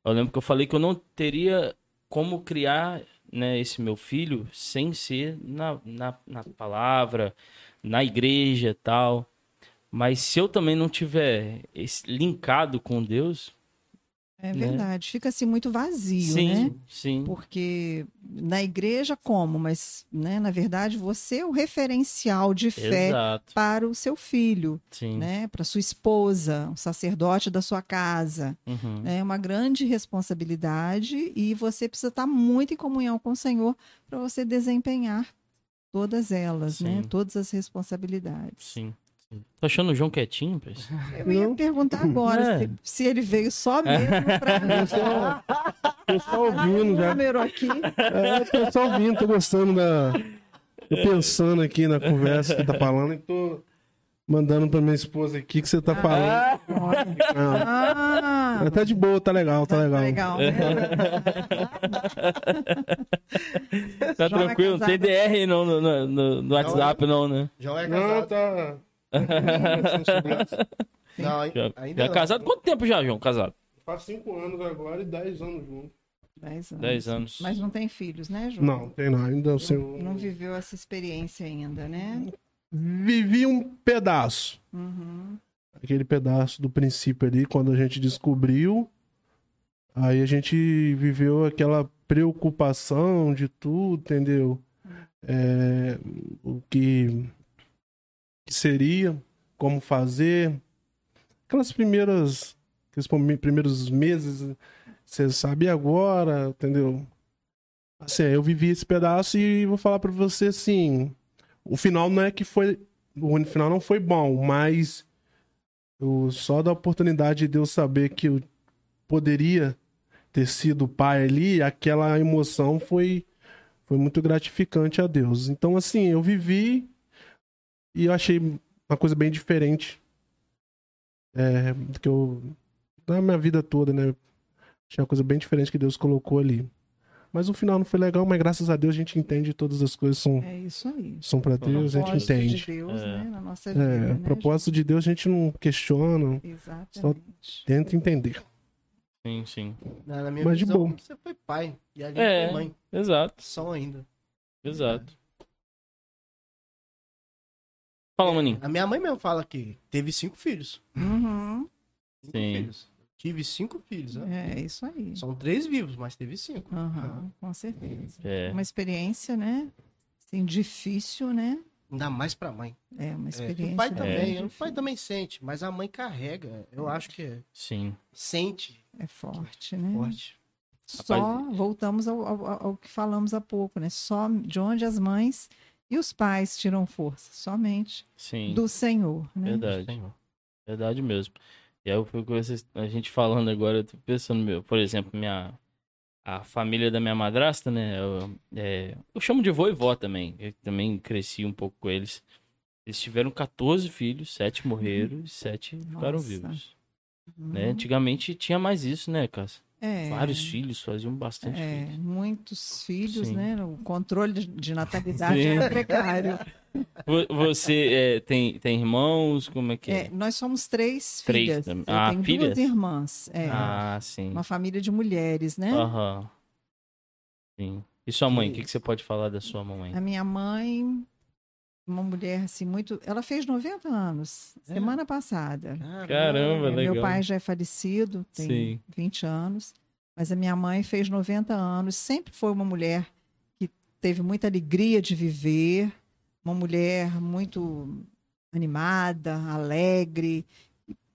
Eu lembro que eu falei que eu não teria como criar né, esse meu filho sem ser na, na, na palavra, na igreja tal. Mas se eu também não tiver esse, linkado com Deus, é né? verdade, né? fica assim muito vazio, sim, né? Sim. Porque na igreja como, mas né, na verdade você é o referencial de fé Exato. para o seu filho, sim. né? Para sua esposa, o sacerdote da sua casa. Uhum. É uma grande responsabilidade e você precisa estar muito em comunhão com o Senhor para você desempenhar todas elas, né? sim. né? Todas as responsabilidades. Sim. Tô achando o João quietinho, Pres? Eu ia perguntar agora é. se, se, ele veio só mesmo pra Tô só ouvindo já. número aqui. É, tô só ouvindo, tô gostando da. Tô pensando aqui na conversa que tá falando e tô mandando pra minha esposa aqui que você tá falando. Ah, ah, tá de boa, tá legal, tá, tá legal. legal né? tá tranquilo, é tem DR não, no, no, no WhatsApp, não, né? João é casado. Não, tá. Não, já, ainda já não. casado? Quanto tempo já, João, casado? Faz cinco anos agora e dez anos junto. Dez anos. Dez anos. Mas não tem filhos, né, João? Não, tem não. Ainda não, seu... não viveu essa experiência ainda, né? Vivi um pedaço. Uhum. Aquele pedaço do princípio ali, quando a gente descobriu. Aí a gente viveu aquela preocupação de tudo, entendeu? É, o que que seria, como fazer. Aquelas primeiras. Aqueles primeiros meses, você sabe agora, entendeu? Assim, eu vivi esse pedaço e vou falar para você assim. O final não é que foi. O final não foi bom, mas eu, só da oportunidade de Deus saber que eu poderia ter sido pai ali, aquela emoção foi, foi muito gratificante a Deus. Então, assim, eu vivi e eu achei uma coisa bem diferente é, do que eu. Na minha vida toda, né? Achei uma coisa bem diferente que Deus colocou ali. Mas o final não foi legal, mas graças a Deus a gente entende todas as coisas são, é isso aí. são para Deus, a gente entende. De Deus, é. né, na nossa vida, é, né, propósito de Deus a gente não questiona, Exatamente. só tenta entender. Sim, sim. Na, na minha Mas de visão, boa. você foi pai e ali É. foi mãe. Exato, Só ainda. exato. Fala, maninho. A minha mãe mesmo fala que teve cinco filhos. Uhum. Cinco Sim. filhos. Tive cinco filhos, né? É isso aí. São três vivos, mas teve cinco. Uhum, com certeza. É. Uma experiência, né? Assim, difícil, né? Ainda mais pra mãe. É uma É, experiência. o pai também, o pai também sente, mas a mãe carrega. Eu acho que é- Sim. sente É forte, né? forte. Só voltamos ao, ao- ao que falamos há pouco, né? Só de onde as mães e os pais tiram força, somente Sim. do Senhor, né? Verdade. Senhor. Verdade mesmo. E aí eu fui com vocês, a gente falando agora, eu tô pensando, meu, por exemplo, minha a família da minha madrasta, né? Eu, é, eu chamo de vô e vó também. Eu também cresci um pouco com eles. Eles tiveram 14 filhos, 7 morreram e 7 ficaram Nossa. vivos. Uhum. Né? Antigamente tinha mais isso, né, Cássio? É, Vários filhos, faziam bastante é, filhos. muitos filhos, Sim. né? O controle de, de natalidade Sim. é precário. Vo- Você é, tem, tem irmãos? Como é que É, é? nós somos três Três filhas. também. Eu Ah, tenho filhas? duas irmãs. É, Ah, sim. uma família de mulheres, né? Aham. Sim. E sua mãe? O Que que, você pode falar da sua mamãe? A minha mãe, uma mulher assim muito. Ela fez 90 anos, É? semana passada. Caramba, É, legal. Meu pai já é falecido, tem Sim. 20 anos, mas a minha mãe fez 90 anos, sempre foi uma mulher teve muita alegria de viver, uma mulher muito animada, alegre,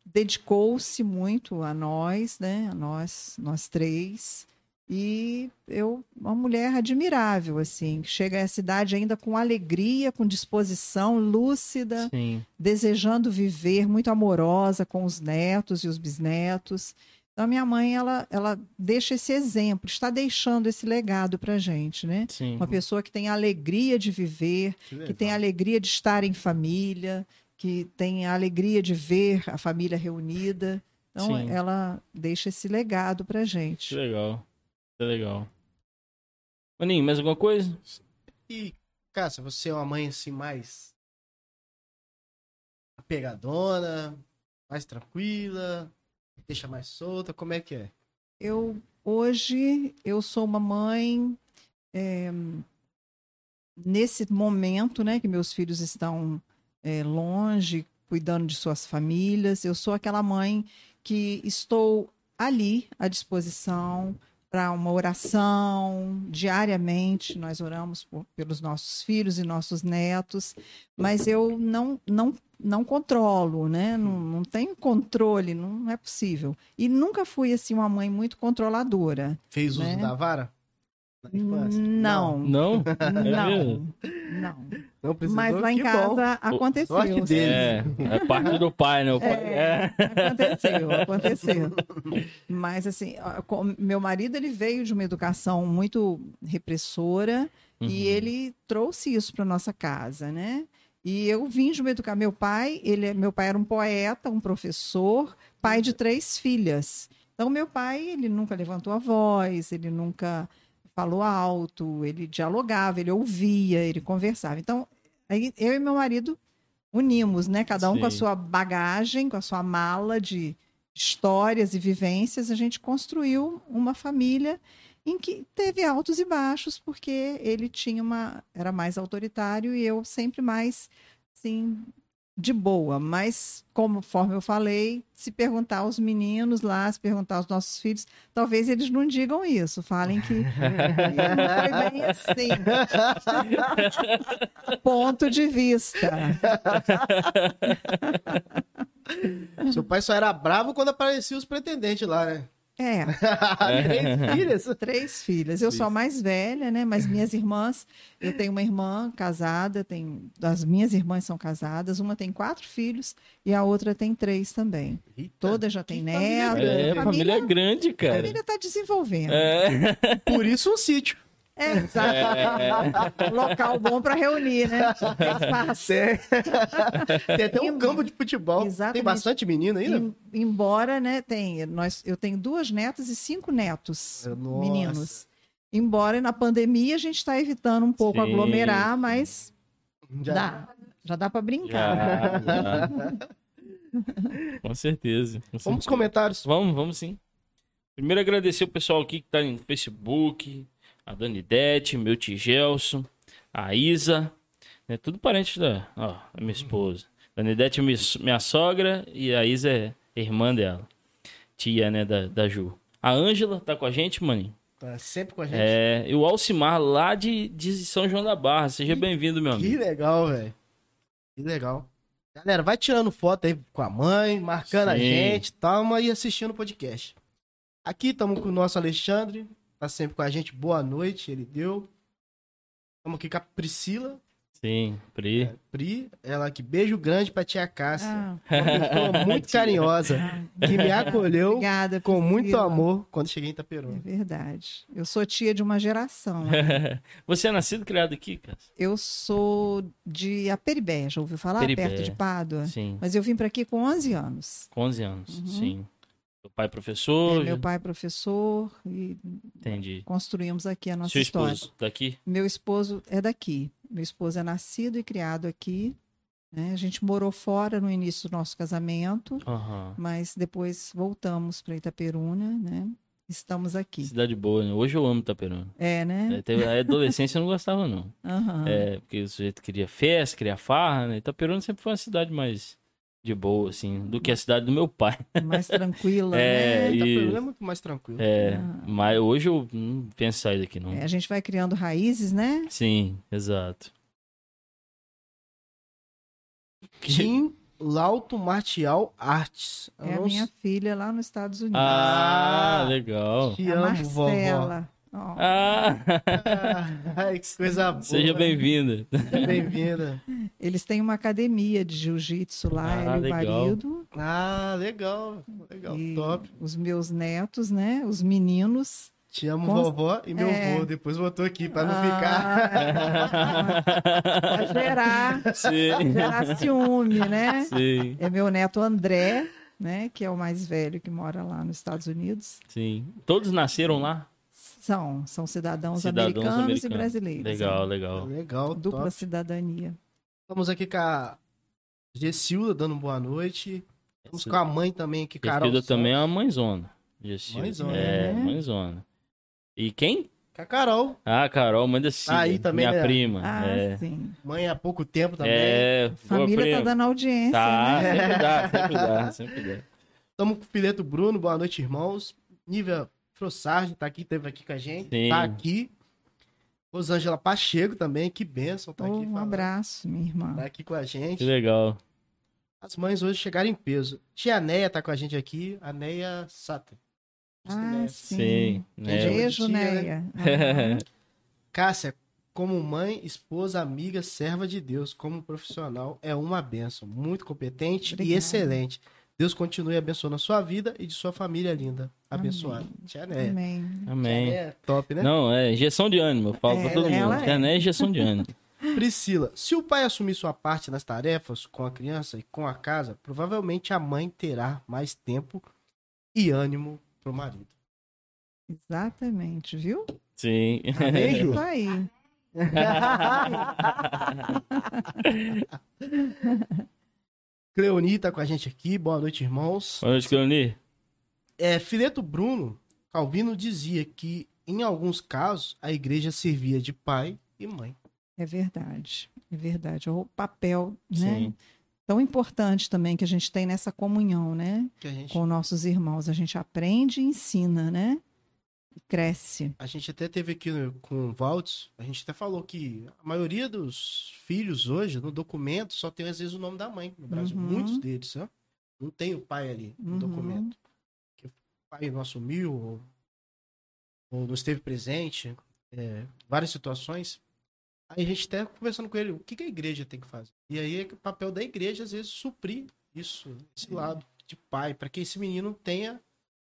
dedicou-se muito a nós, né? A nós, nós três. E eu, uma mulher admirável, assim, que chega à cidade ainda com alegria, com disposição, lúcida, Sim. desejando viver, muito amorosa com os netos e os bisnetos. Então, a minha mãe, ela, ela deixa esse exemplo, está deixando esse legado para gente, né? Sim. Uma pessoa que tem a alegria de viver, que tem a alegria de estar em família, que tem a alegria de ver a família reunida. Então, Sim. ela deixa esse legado para Que gente. legal. Que legal. Maninho, mais alguma coisa? E, Cássia, você é uma mãe assim mais pegadona, mais tranquila, deixa mais solta, como é que é? Eu hoje eu sou uma mãe é, nesse momento, né, que meus filhos estão é, longe, cuidando de suas famílias. Eu sou aquela mãe que estou ali à disposição para uma oração diariamente. Nós oramos por- pelos nossos filhos e nossos netos, mas eu não não não controlo, né? Não, não tenho controle, não é possível. E nunca fui assim uma mãe muito controladora. Fez uso Né? da vara? Na infância? Não, Não? não, não. Não precisou? Mas lá em casa bom. aconteceu. sorte dele. É, é parte do pai, né? O pai, É, é. aconteceu, aconteceu. Mas assim, meu marido ele veio de uma educação muito repressora Uhum. e ele trouxe isso para nossa casa, né? E eu vim de uma educação. Meu pai, ele, é- meu pai era um poeta, um professor, pai de três filhas. Então meu pai, ele nunca levantou a voz, ele nunca falou alto, ele dialogava, ele ouvia, ele conversava. Então aí eu e meu marido unimos, né? Cada um com a Sim. sua bagagem, com a sua mala de histórias e vivências, a gente construiu uma família em que teve altos e baixos, porque ele tinha uma era mais autoritário e eu sempre mais assim de boa, mas conforme eu falei, se perguntar aos meninos lá, se perguntar aos nossos filhos, talvez eles não digam isso, falem que não foi bem assim. Ponto de vista. Seu pai só era bravo quando apareciam os pretendentes lá, né? É, Três filhas. três filhas. Eu sou a mais velha, né? Mas minhas irmãs, eu tenho uma irmã casada, tem, as minhas irmãs são casadas, uma tem quatro filhos e a outra tem três também. Eita, Toda já tem família neto. É, a família é grande, A cara. família está desenvolvendo. É. Por isso um sítio. É, exato. Local bom para reunir, né? É fácil. Tem, tem até um Em- campo de futebol. Tem Exatamente. bastante menino ainda? Em- embora, né, tem, nós, eu tenho duas netas e cinco netos, Nossa. meninos. Embora na pandemia a gente está evitando um pouco Sim, aglomerar, mas Já- dá. Já dá para brincar. Já, já. Com certeza. com Vamos certeza. os comentários. Vamos, vamos sim. Primeiro agradecer o pessoal aqui que tá no Facebook, a Dani Dete, meu tio Gelson, a Isa, né, tudo parente da, ó, da minha esposa. Dani Dete é minha, sogra e a Isa é irmã dela, tia, né, da, da Ju. A Ângela tá com a gente, maninho. Tá sempre com a gente. É, e o Alcimar lá de, de São João da Barra. Seja bem-vindo, meu Que amigo. legal, velho. Que legal. Galera, vai tirando foto aí com a mãe, marcando a Sim. gente, tamo aí assistindo o podcast. Aqui estamos com o nosso Alexandre, tá sempre com a gente. Boa noite, ele deu. Estamos aqui com a Priscila, Sim, Pri. Pri, ela aqui, beijo grande pra tia Cássia. Ah, Uma pessoa muito carinhosa, que me acolheu obrigada. com muito amor quando cheguei em É Itaperuna. verdade. Eu sou tia de uma geração. Você é nascido e criado aqui, cara? Eu sou de Aperibé, já ouviu falar? Aperibé. Perto de Pádua. Sim, Mas eu vim para aqui com 11 anos. com 11 anos, Uhum. sim. Meu pai é professor, É, meu pai é professor e entendi. construímos aqui a nossa Seu história. esposo daqui? Meu esposo é daqui. Meu esposo é nascido e criado aqui. né? A gente morou fora no início do nosso casamento, Aham. mas depois voltamos para Itaperuna, né? Estamos aqui. Cidade boa, né? Hoje eu amo Itaperuna. É, né? É, teve- A adolescência eu não gostava, não. Aham. É, porque o sujeito queria festa, queria farra, né? Itaperuna sempre foi uma cidade mais de boa, assim, do que a cidade do meu pai. Mais tranquila, É, né? e- É muito mais tranquilo. É, Ah. mas hoje eu não penso sair daqui, não. É, a gente vai criando raízes, né? Sim, exato. Kim Lauto Martial Artes. Eu É a não minha s- filha lá nos Estados Unidos. Ah, legal. Te a amo, vovó. Ó, Ah, Ai, que coisa boa. seja bem-vinda. Seja bem-vinda. Eles têm uma academia de jiu-jitsu lá, Ah, ele e o legal. marido. Ah, legal. Legal, e top. os meus netos, né? Os meninos. Te amo, Cons- vovó e meu É. vô. Depois botou aqui pra não Ah, ficar. Pra gerar, Sim, gerar ciúme, né? sim, É meu neto André, né? Que é o mais velho que mora lá nos Estados Unidos. sim. Todos nasceram lá? São, são cidadãos, Cidadãos americanos, e americanos. brasileiros. Legal, né? legal. Legal, Dupla top. cidadania. Estamos aqui com a Gessilda dando boa noite. Estamos com a mãe também aqui, Carol. Gessilda também é uma mãezona. Gessilda. Mãezona, É, né? mãezona. E quem? Com a Carol. Ah, Carol, mãe da Cida. Aí também, minha né? prima. Ah, é. sim. Mãe há pouco tempo também. É, Família tá dando audiência, Tá, né? sempre dá, sempre dá, sempre dá. Estamos com o Fileto Bruno. Boa noite, irmãos. Nívia Frossardi tá aqui, teve aqui com a gente. Sim. Tá aqui. Rosângela Pacheco também, que bênção. Tá Oh, aqui um falando. abraço, minha irmã. Tá aqui com a Que gente. legal. As mães hoje chegaram em peso. Tia Neia tá com a gente aqui. A Neia Sata. Ah, sim. Sim, né? Beijo, Tia, Neia. Cássia, como mãe, esposa, amiga, serva de Deus, como profissional, é uma benção. Muito competente e Obrigada. excelente. Deus continue abençoando a sua vida e de sua família linda. Abençoada. Tia Neia. Amém. Amém. É top, né? Não, é injeção de ânimo. Eu falo É, pra todo mundo. é. Tia Né é injeção de ânimo. Priscila, se o pai assumir sua parte nas tarefas com a criança e com a casa, provavelmente a mãe terá mais tempo e ânimo pro marido. Exatamente, viu? Sim. Amém, Ju? Isso aí. Cleoni tá com a gente aqui. Boa noite, irmãos. Boa noite, Cleoni. É, Fileto Bruno, Calvino dizia que, em alguns casos, a igreja servia de pai e mãe. É verdade. É verdade. O papel, né? Sim. Tão importante também que a gente tem nessa comunhão, né? Que a gente, Com nossos irmãos. A gente aprende e ensina, né? E cresce. a gente até teve aqui com o Valdes, a gente até falou que a maioria dos filhos hoje, no documento, só tem às vezes o nome da mãe no Brasil. Uhum. Muitos deles, né? Não tem o pai ali no Uhum. documento. Que o pai não assumiu ou, ou não esteve presente. é, várias situações. Aí a gente até conversando com ele, o que, que a igreja tem que fazer? E aí é que o papel da igreja, às vezes, suprir isso, esse lado de pai, para que esse menino tenha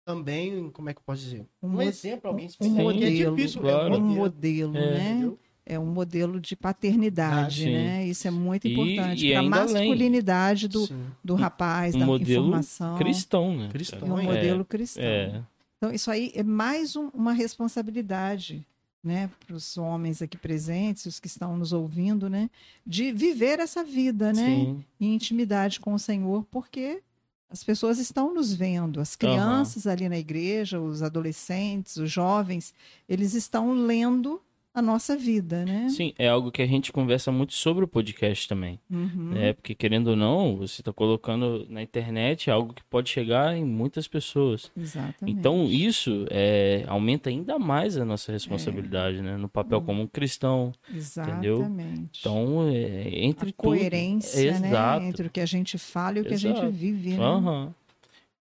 também, como é que eu posso dizer? Um Um, exemplo, alguém um especial, que é modelo, difícil, claro. é Um um modelo, É. né? entendeu? É um modelo de paternidade, Ah, né? Isso é muito E- importante. e Para a além. masculinidade do, Sim. do rapaz, Um da modelo informação. Cristão, né? Cristão, E um É, modelo cristão. É, Então, isso aí é mais um- uma responsabilidade, né, para os homens aqui presentes, os que estão nos ouvindo, né, de viver essa vida, né, sim. em intimidade com o Senhor, porque as pessoas estão nos vendo, as crianças ali na igreja, os adolescentes, os jovens, eles estão lendo a nossa vida, né? Sim, é algo que a gente conversa muito sobre o podcast também. Uhum. É, porque querendo ou não, você está colocando na internet algo que pode chegar em muitas pessoas. Exatamente. Então isso é, aumenta ainda mais a nossa responsabilidade, né? No papel Uhum. como um cristão. Exatamente. Então, é, entre a tudo. coerência, né, Exato. entre o que a gente fala e o que a gente vive, né? Aham.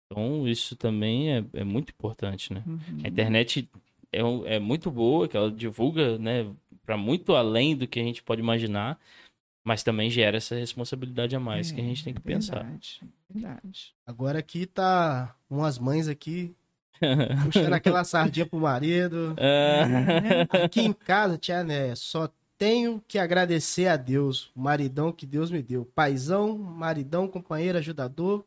Então isso também é, é muito importante, né? Uhum. A internet é, é muito boa, que ela divulga, né, para muito além do que a gente pode imaginar, mas também gera essa responsabilidade a mais que a gente tem que pensar. É, Verdade, verdade. Agora aqui tá umas mães aqui puxando aquela sardinha pro marido. Ah, Aqui em casa, tia Néia, só tenho que agradecer a Deus, o maridão que Deus me deu. Paizão, maridão, companheiro, ajudador,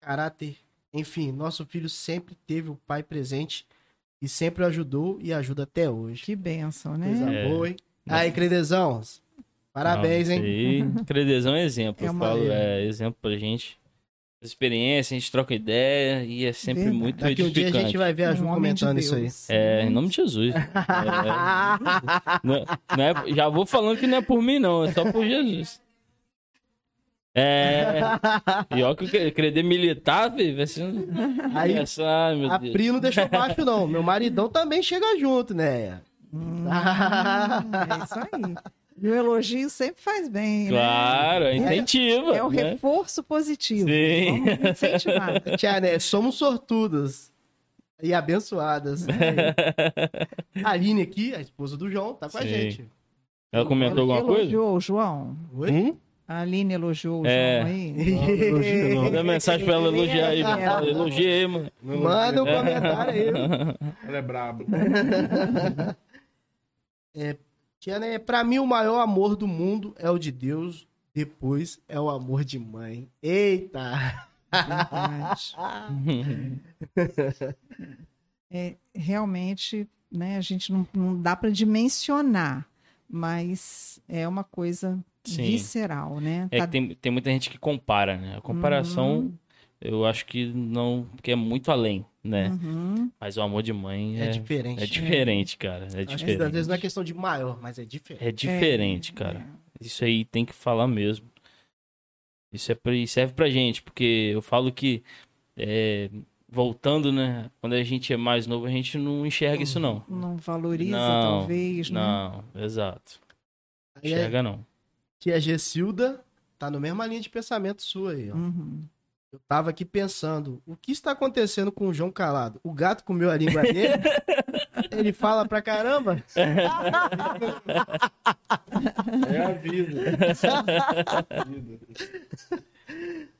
caráter. Enfim, nosso filho sempre teve o pai presente e sempre ajudou e ajuda até hoje. Que bênção, né? Coisa É. boa, hein? Aí, Credezão, parabéns, não, hein? Credezão é exemplo, É falo, é exemplo pra gente. Experiência, a gente troca ideia e é sempre Verdade. muito Daqui um dia a edificante. gente vai ver a Ju Um homem de comentando isso aí. É, em nome de Jesus. É, não- não é- já vou falando que não é por mim, não, é só por Jesus. É. E ó que eu querer militar, velho, vai ser. Aí, Essa, ai, meu a Deus. Pri não deixou baixo, não. Meu maridão também chega junto, né? Hum, é isso aí. E o elogio sempre faz bem, Claro, é incentiva. né? É o né? reforço positivo. Sim. Vamos incentivar. Tia, né? Somos sortudas e abençoadas. A Aline aqui, a esposa do João, tá com a Sim. gente. Ela comentou alguma coisa? Elogiou o João. Oi? Hum? A Aline elogiou o É. João aí. não. Manda mensagem pra ela elogiar aí. É. Elogia aí, mano. Manda um comentário aí. Ela é braba. Tia, né? Pra mim, o maior amor do mundo é o de Deus, depois é o amor de mãe. Eita! Verdade. É, realmente, né, a gente não, não dá para dimensionar, mas é uma coisa Sim. visceral, né? É Tá- que tem, tem muita gente que compara, né? A comparação, Uhum. eu acho que não. que é muito além, né? Uhum. Mas o amor de mãe É, é, diferente. é diferente, cara. É Acho que às diferente. vezes não é questão de maior, mas é diferente. É diferente, É, cara. é. Isso aí tem que falar mesmo. Isso é pra, serve pra gente, porque eu falo que, é, voltando, né? Quando a gente é mais novo, a gente não enxerga isso, não. Não valoriza, Não, talvez, né? Não, exato. Aí é- Enxerga não. Tia Gessilda tá na mesma linha de pensamento sua aí, ó. Uhum. Eu tava aqui pensando, o que está acontecendo com o João Calado? O gato comeu a língua dele? Ele fala pra caramba? É a vida.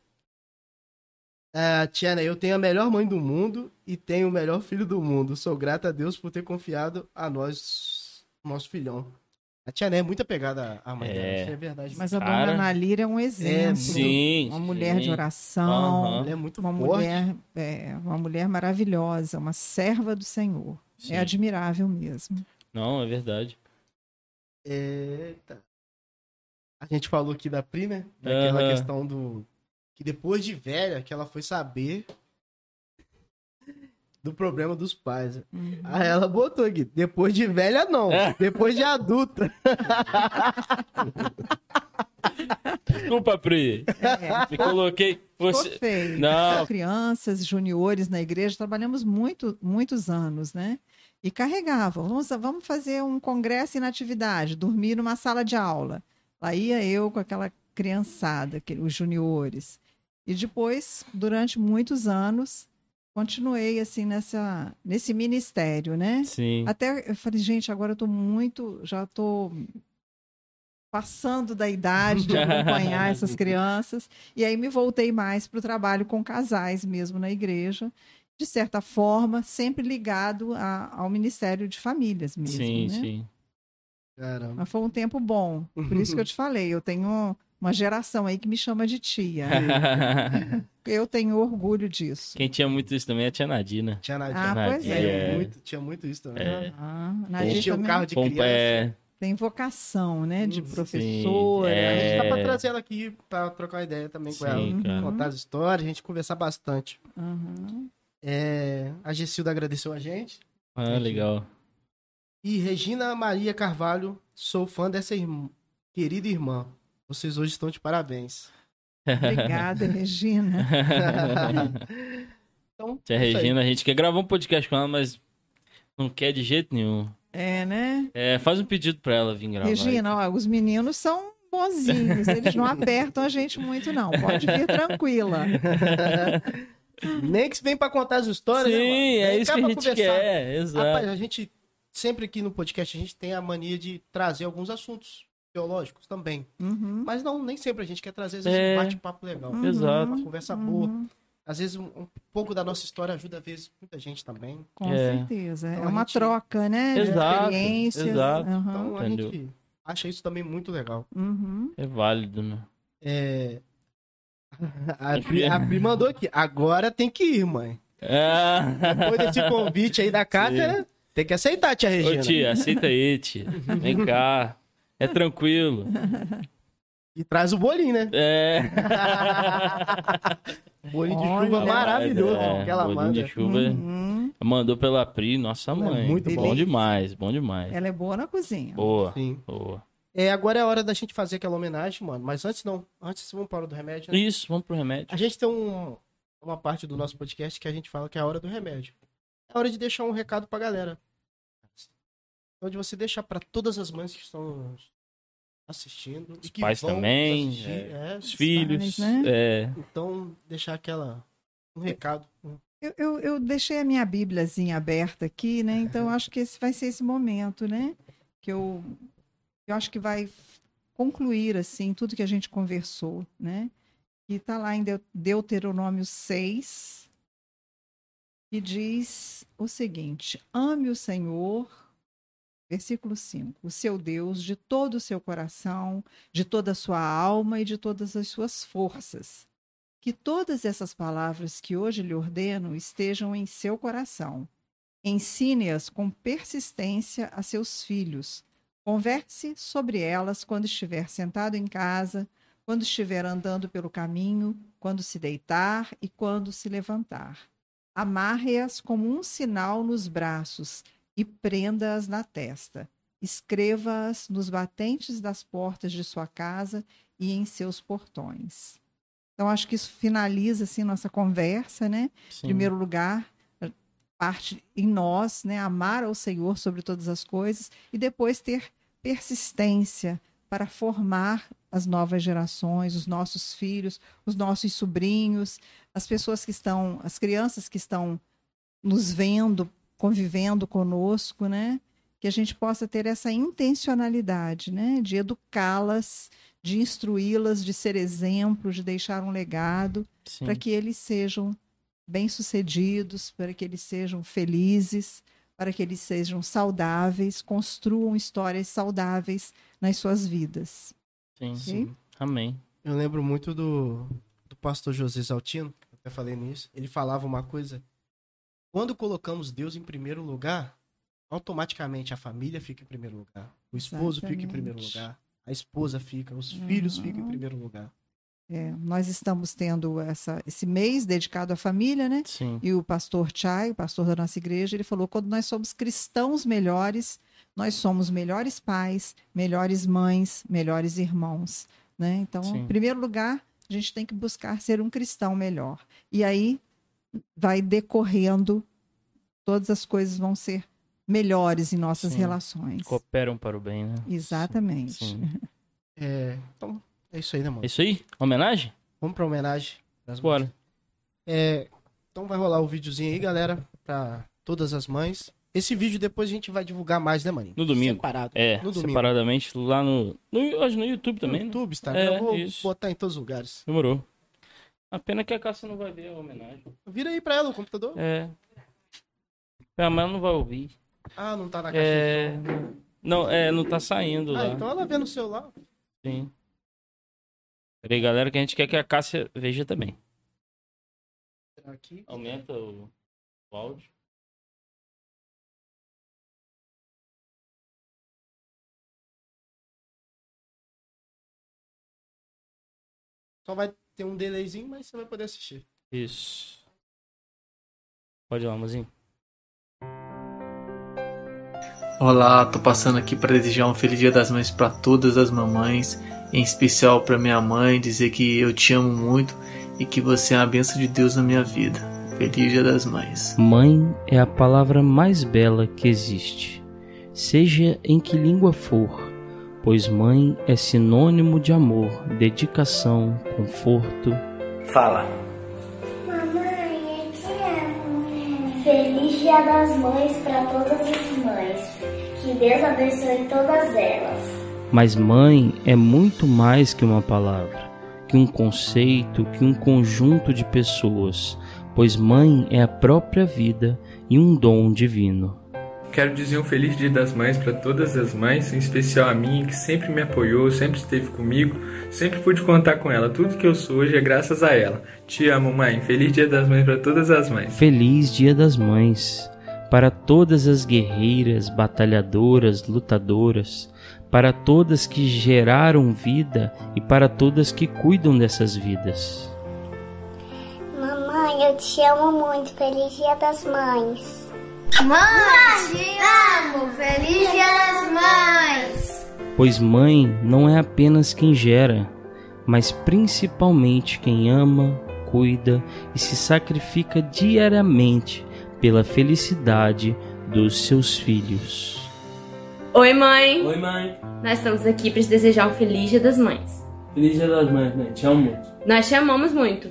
É, Tiana, eu tenho a melhor mãe do mundo e tenho o melhor filho do mundo. Sou grata a Deus por ter confiado a nós, nosso filhão. A Tiana é muito apegada à mãe É. dela, isso é verdade. Mas a Cara, dona Analira é um exemplo. Sim. Uma mulher de sim. oração, é muito uma forte. mulher, é, uma mulher maravilhosa, uma serva do Senhor. Sim. É admirável mesmo. Não, é verdade. Eita. A gente falou aqui da Pri, né? Daquela Aham. questão do. Que depois de velha, que ela foi saber do problema dos pais. Uhum. Aí ela botou aqui, depois de velha não, depois de adulta. Desculpa, Pri. É, Me coloquei. Você... feio. Não. Crianças, juniores na igreja, trabalhamos muito, muitos anos, né? E carregavam. Vamos, vamos fazer um congresso em atividade, dormir numa sala de aula. Lá ia eu com aquela criançada, os juniores. E depois, durante muitos anos, continuei assim nessa, nesse ministério, né? Sim. Até eu falei, gente, agora eu tô muito, já tô passando da idade de acompanhar essas crianças. E aí me voltei mais para o trabalho com casais mesmo na igreja, de certa forma, sempre ligado a- ao Ministério de Famílias mesmo. Sim, né? sim. Caramba. Mas foi um tempo bom. Por isso que eu te falei, eu tenho uma geração aí que me chama de tia. Eu tenho orgulho disso. Quem tinha muito isso também é a Tia Nadina. Tinha na Ah, Nadia, pois tinha, é. muito, tinha muito isso também. É. Aham. Nadir Enchia o carro de Pompa criança. é... tem vocação, né? De Sim, professora. é. A gente tá pra trazer ela aqui pra trocar ideia também com ela. Sim, cara. Contar as histórias, a gente conversar bastante. Aham. É, a Gessilda agradeceu a gente. Ah, legal. E Regina Maria Carvalho, sou fã dessa irmã- querida irmã. Vocês hoje estão de parabéns. Obrigada, Regina. Então, Tia é. Regina, a gente quer gravar um podcast com ela, mas não quer de jeito nenhum. É, né? É, faz um pedido pra ela vir gravar. Regina, ó, os meninos são bonzinhos, eles não apertam a gente muito, não. Pode vir tranquila. Nem que vem pra contar as histórias, né, Sim, mano? é isso que a gente conversar. quer. Exato. Rapaz, a gente, sempre aqui no podcast, a gente tem a mania de trazer alguns assuntos teológicos também. Uhum, Mas não, nem sempre a gente quer trazer, às vezes, É. um bate-papo legal. Uhum. Exato. Uma conversa boa. uhum, Às vezes, um, um pouco da nossa história ajuda, às vezes, muita gente também. com É. certeza. Então, é uma gente- troca, né? De Exato, experiências. exato. Aham, Então, a Entendeu. gente acha isso também muito legal. uhum. É válido, né? É... A Pri, a Pri mandou aqui. Agora tem que ir, mãe. Ah. Depois desse convite aí da cátedra, tem que aceitar, tia Regina. Ô, tia, aceita aí, tia. Vem cá. É tranquilo. E traz o bolinho, né? É. bolinho de Olha. chuva maravilhoso É, que ela bolinho manda. de chuva. Uhum. Mandou pela Pri, nossa Ela é mãe. muito bom boa. demais, bom demais. Ela é boa na cozinha. Boa, Sim. boa. É, agora é a hora da gente fazer aquela homenagem, mano. Mas antes não. Antes vamos para o do remédio. Né? Isso, vamos pro remédio. A gente tem um, uma parte do nosso podcast que a gente fala que é a hora do remédio. É hora de deixar um recado pra galera. Onde você deixar para todas as mães que estão assistindo. Os pais também, assistir, é, é, os filhos. Pais, né? é. Então, deixar aquela. um recado. Eu, eu, eu, deixei a minha bíbliazinha aberta aqui, né? Então, acho que esse vai ser esse momento, né? Que eu eu acho que vai concluir assim tudo que a gente conversou, né? E está lá em Deuteronômio 6, que diz o seguinte: Ame o Senhor, versículo 5, o seu Deus de todo o seu coração, de toda a sua alma e de todas as suas forças. Que todas essas palavras que hoje lhe ordeno estejam em seu coração. Ensine-as com persistência a seus filhos Converse sobre elas quando estiver sentado em casa, quando estiver andando pelo caminho, quando se deitar e quando se levantar. Amarre-as como um sinal nos braços e prenda-as na testa. Escreva-as nos batentes das portas de sua casa e em seus portões. Então, acho que isso finaliza assim nossa conversa, né? Sim. Em primeiro lugar, parte em nós, né? Amar ao Senhor sobre todas as coisas e depois ter persistência para formar as novas gerações, os nossos filhos, os nossos sobrinhos, as pessoas que estão, as crianças que estão nos vendo, convivendo conosco, né? Que a gente possa ter essa intencionalidade, né? De educá-las, de instruí-las, de ser exemplo, de deixar um legado, para que eles sejam bem-sucedidos, para que eles sejam felizes, para que eles sejam saudáveis, construam histórias saudáveis nas suas vidas. Sim, okay? sim. Amém. Eu lembro muito do, do pastor José Saltino, até falei nisso. Ele falava uma coisa. Quando colocamos Deus em primeiro lugar, automaticamente a família fica em primeiro lugar. O esposo Exatamente. fica em primeiro lugar. A esposa fica, os uhum. filhos ficam em primeiro lugar. É, nós estamos tendo essa, esse mês dedicado à família, né? Sim. E o pastor Chay, o pastor da nossa igreja, ele falou: quando nós somos cristãos melhores, nós somos melhores pais, melhores mães, melhores irmãos. Né? Então, Sim. em primeiro lugar, a gente tem que buscar ser um cristão melhor. E aí vai decorrendo, todas as coisas vão ser melhores em nossas Sim. relações. Cooperam para o bem, né? Exatamente. Sim. É, então, é isso aí, né, mano? É isso aí? Homenagem? Vamos pra homenagem. Bora. É, então vai rolar o videozinho aí, galera, pra todas as mães. Esse vídeo depois a gente vai divulgar mais, né, maninho? No domingo. Separado. É, no domingo. separadamente lá no, no. Hoje no YouTube também, no YouTube, Instagram. É, eu vou isso. botar em todos os lugares. Demorou. A pena que a Cássia não vai ver a homenagem. Vira aí pra ela o computador. É. A mãe não vai ouvir. Ah, não tá na caixa. É... Não, é, não tá saindo ah, lá. então ela vê no celular. Sim. Peraí, galera, que a gente quer que a Cássia veja também. Aqui. Aumenta o, o áudio. Só vai ter um delayzinho, mas você vai poder assistir. Isso. Pode ir lá, mozinho. Olá, tô passando aqui para desejar um feliz Dia das Mães para todas as mamães em especial para minha mãe, dizer que eu te amo muito e que você é a benção de Deus na minha vida. Feliz Dia das Mães. Mãe é a palavra mais bela que existe, seja em que língua for, pois mãe é sinônimo de amor, dedicação, conforto. Fala. Mamãe, eu te amo. Feliz Dia das Mães para todas as mães. Que Deus abençoe todas elas. Mas mãe é muito mais que uma palavra, que um conceito, que um conjunto de pessoas, pois mãe é a própria vida e um dom divino. Quero dizer um feliz Dia das Mães para todas as mães, em especial a minha, que sempre me apoiou, sempre esteve comigo, sempre pude contar com ela. Tudo que eu sou hoje é graças a ela. Te amo, mãe. Feliz Dia das Mães para todas as mães. Feliz Dia das Mães para todas as guerreiras, batalhadoras, lutadoras, para todas que geraram vida e para todas que cuidam dessas vidas. Mamãe, eu te amo muito. Feliz Dia das Mães. Mãe, te amo. Feliz Dia das Mães. Pois mãe não é apenas quem gera, mas principalmente quem ama, cuida e se sacrifica diariamente pela felicidade dos seus filhos. Oi, mãe! Oi, mãe! Nós estamos aqui para te desejar um Feliz Dia das Mães. Feliz Dia das Mães, mãe. Te amo muito. Nós te amamos muito.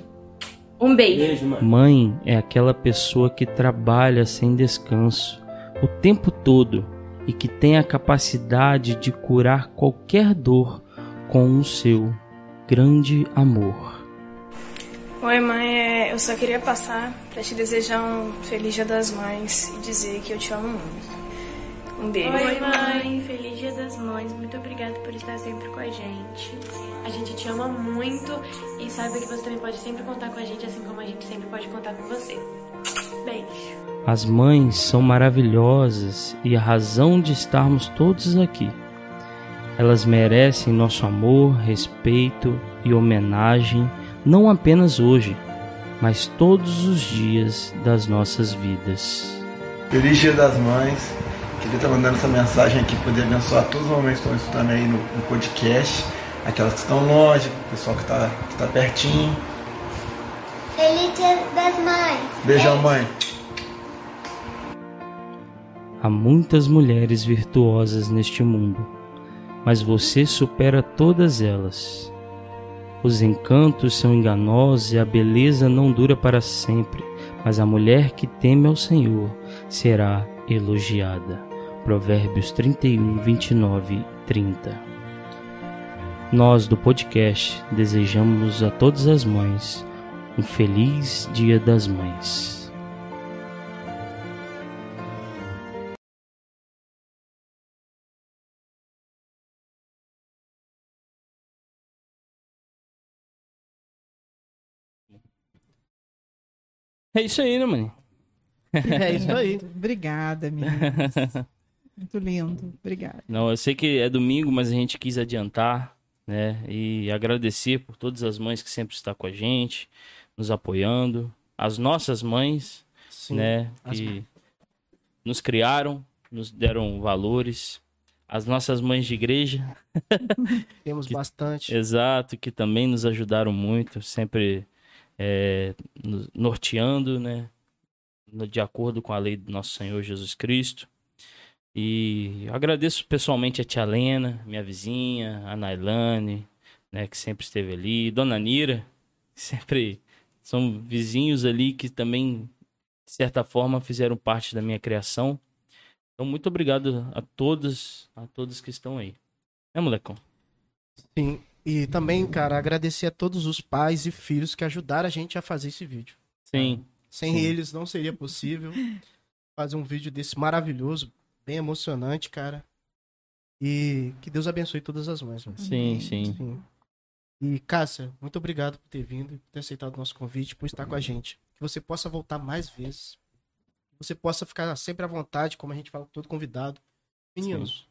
Um beijo. Beijo, mãe. Mãe é aquela pessoa que trabalha sem descanso o tempo todo e que tem a capacidade de curar qualquer dor com o seu grande amor. Oi, mãe. É, eu só queria passar para te desejar um feliz Dia das Mães e dizer que eu te amo muito. Um beijo. Oi, mãe. Feliz Dia das Mães. Muito obrigada por estar sempre com a gente. A gente te ama muito e saiba que você também pode sempre contar com a gente, assim como a gente sempre pode contar com você. Beijo. As mães são maravilhosas e a razão de estarmos todos aqui. Elas merecem nosso amor, respeito e homenagem, não apenas hoje, mas todos os dias das nossas vidas. Feliz Dia das Mães. Queria estar mandando essa mensagem aqui, poder abençoar todos os homens que estão escutando aí no, no podcast, aquelas que estão longe, o pessoal que está que tá pertinho. Feliz Dia das Mães. Beijão, mãe. Há muitas mulheres virtuosas neste mundo, mas você supera todas elas. Os encantos são enganosos e a beleza não dura para sempre, mas a mulher que teme ao Senhor será elogiada. Provérbios 31, 29 e 30. Nós do podcast desejamos a todas as mães um feliz Dia das Mães. É isso aí, né, mãe? É isso aí. Obrigada, meninas. Muito lindo. Obrigada. Não, eu sei que é domingo, mas a gente quis adiantar, né? E agradecer por todas as mães que sempre estão com a gente, nos apoiando. As nossas mães, Sim, né? as Que nos criaram, nos deram valores. As nossas mães de igreja, Temos bastante. exato, que também nos ajudaram muito, sempre é, nos norteando, né? De acordo com a lei do nosso Senhor Jesus Cristo. E agradeço pessoalmente a tia Lena, minha vizinha, a Nailane, né, que sempre esteve ali, Dona Nira, que sempre são vizinhos ali que também, de certa forma, fizeram parte da minha criação. Então, muito obrigado a todos, a todos que estão aí. Né, molecão? Sim. E também, cara, agradecer a todos os pais e filhos que ajudaram a gente a fazer esse vídeo. Sim. Sem Sim. eles não seria possível fazer um vídeo desse maravilhoso, bem emocionante, cara. E que Deus abençoe todas as mães. mano. Sim, sim. Sim. E, Cássia, muito obrigado por ter vindo, por ter aceitado o nosso convite, por estar com a gente. Que você possa voltar mais vezes. Que você possa ficar sempre à vontade, como a gente fala com todo convidado. Meninos,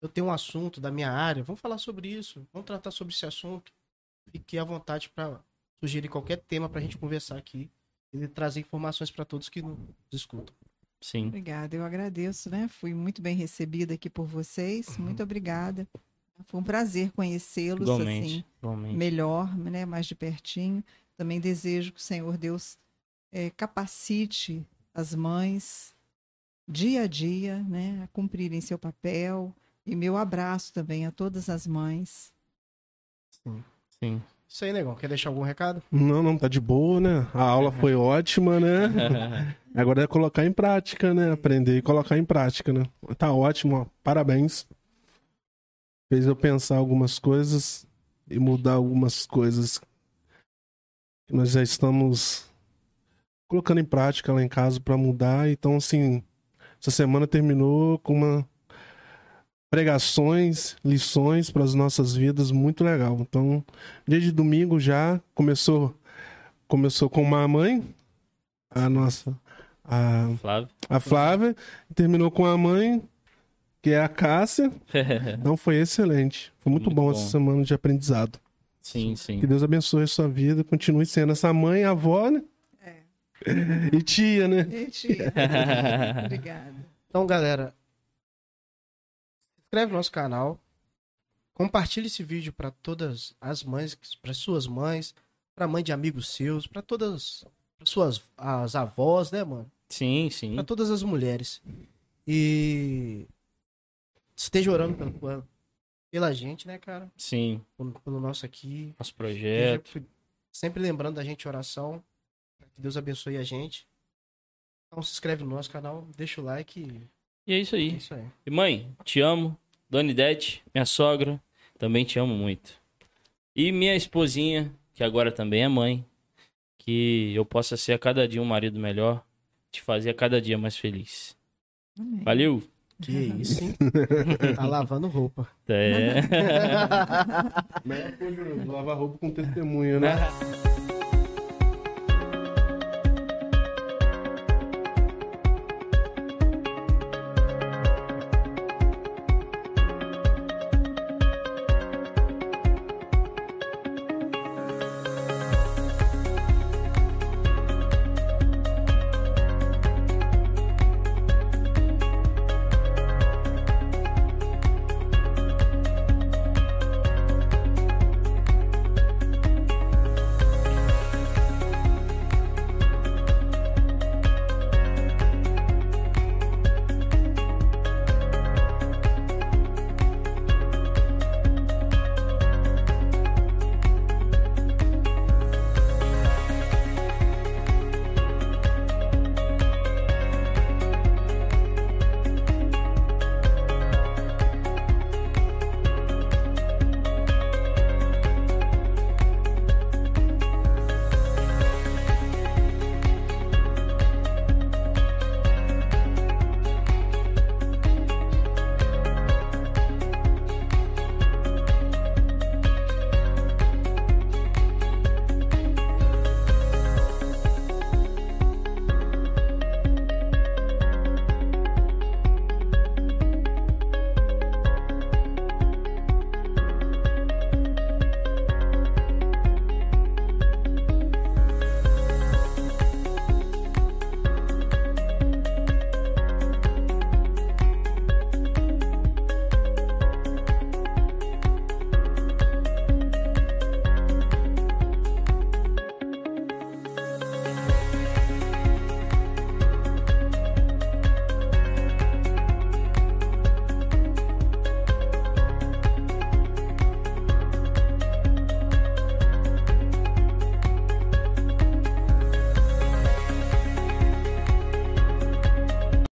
eu tenho um assunto da minha área, vamos falar sobre isso, vamos tratar sobre esse assunto. Fique à vontade para sugerir qualquer tema para a gente conversar aqui e trazer informações para todos que nos escutam. Sim. Obrigada, eu agradeço, né? Fui muito bem recebida aqui por vocês. Muito obrigada. Foi um prazer conhecê-los assim, igualmente. melhor, né? Mais de pertinho. Também desejo que o Senhor Deus eh, capacite as mães dia a dia, né? A cumprirem seu papel. E meu abraço também a todas as mães. Sim. Isso aí, negão. Quer deixar algum recado? Não, não, tá de boa, né? A aula foi ótima, né? Agora é colocar em prática, né? Aprender e colocar em prática, né? Tá ótimo, ó. parabéns. Fez eu pensar algumas coisas e mudar algumas coisas que nós já estamos colocando em prática lá em casa para mudar. Então, assim, essa semana terminou com uma pregações, lições para as nossas vidas muito legal. Então, dia de domingo já começou começou com uma mãe, a nossa a, Flávio. a Flávia, e terminou com a mãe, que é a Cássia. Então foi excelente. Foi muito, Muito bom, bom. essa semana de aprendizado. sim, sim. Que Deus abençoe a sua vida, continue sendo essa mãe, avó, né? E tia, né? Gente, obrigada. Então, galera, inscreve no nosso canal, compartilhe esse vídeo para todas as mães, para suas mães, para mãe de amigos seus, para todas as suas as avós, né, mano? Sim, sim. Para todas as mulheres. E esteja orando pela, pela gente, né, cara? Sim. Pelo, pelo nosso aqui. Nosso projeto. Esteja sempre lembrando da gente oração. Que Deus abençoe a gente. Então se inscreve no nosso canal, deixa o like. E é isso aí. É isso aí. E mãe, te amo. Dona Idete, minha sogra, também te amo muito. E minha esposinha, que agora também é mãe, que eu possa ser a cada dia um marido melhor, te fazer a cada dia mais feliz. Amém. Valeu! Que isso, hein? tá lavando roupa. É. Melhor coisa, lavar roupa com testemunha, né?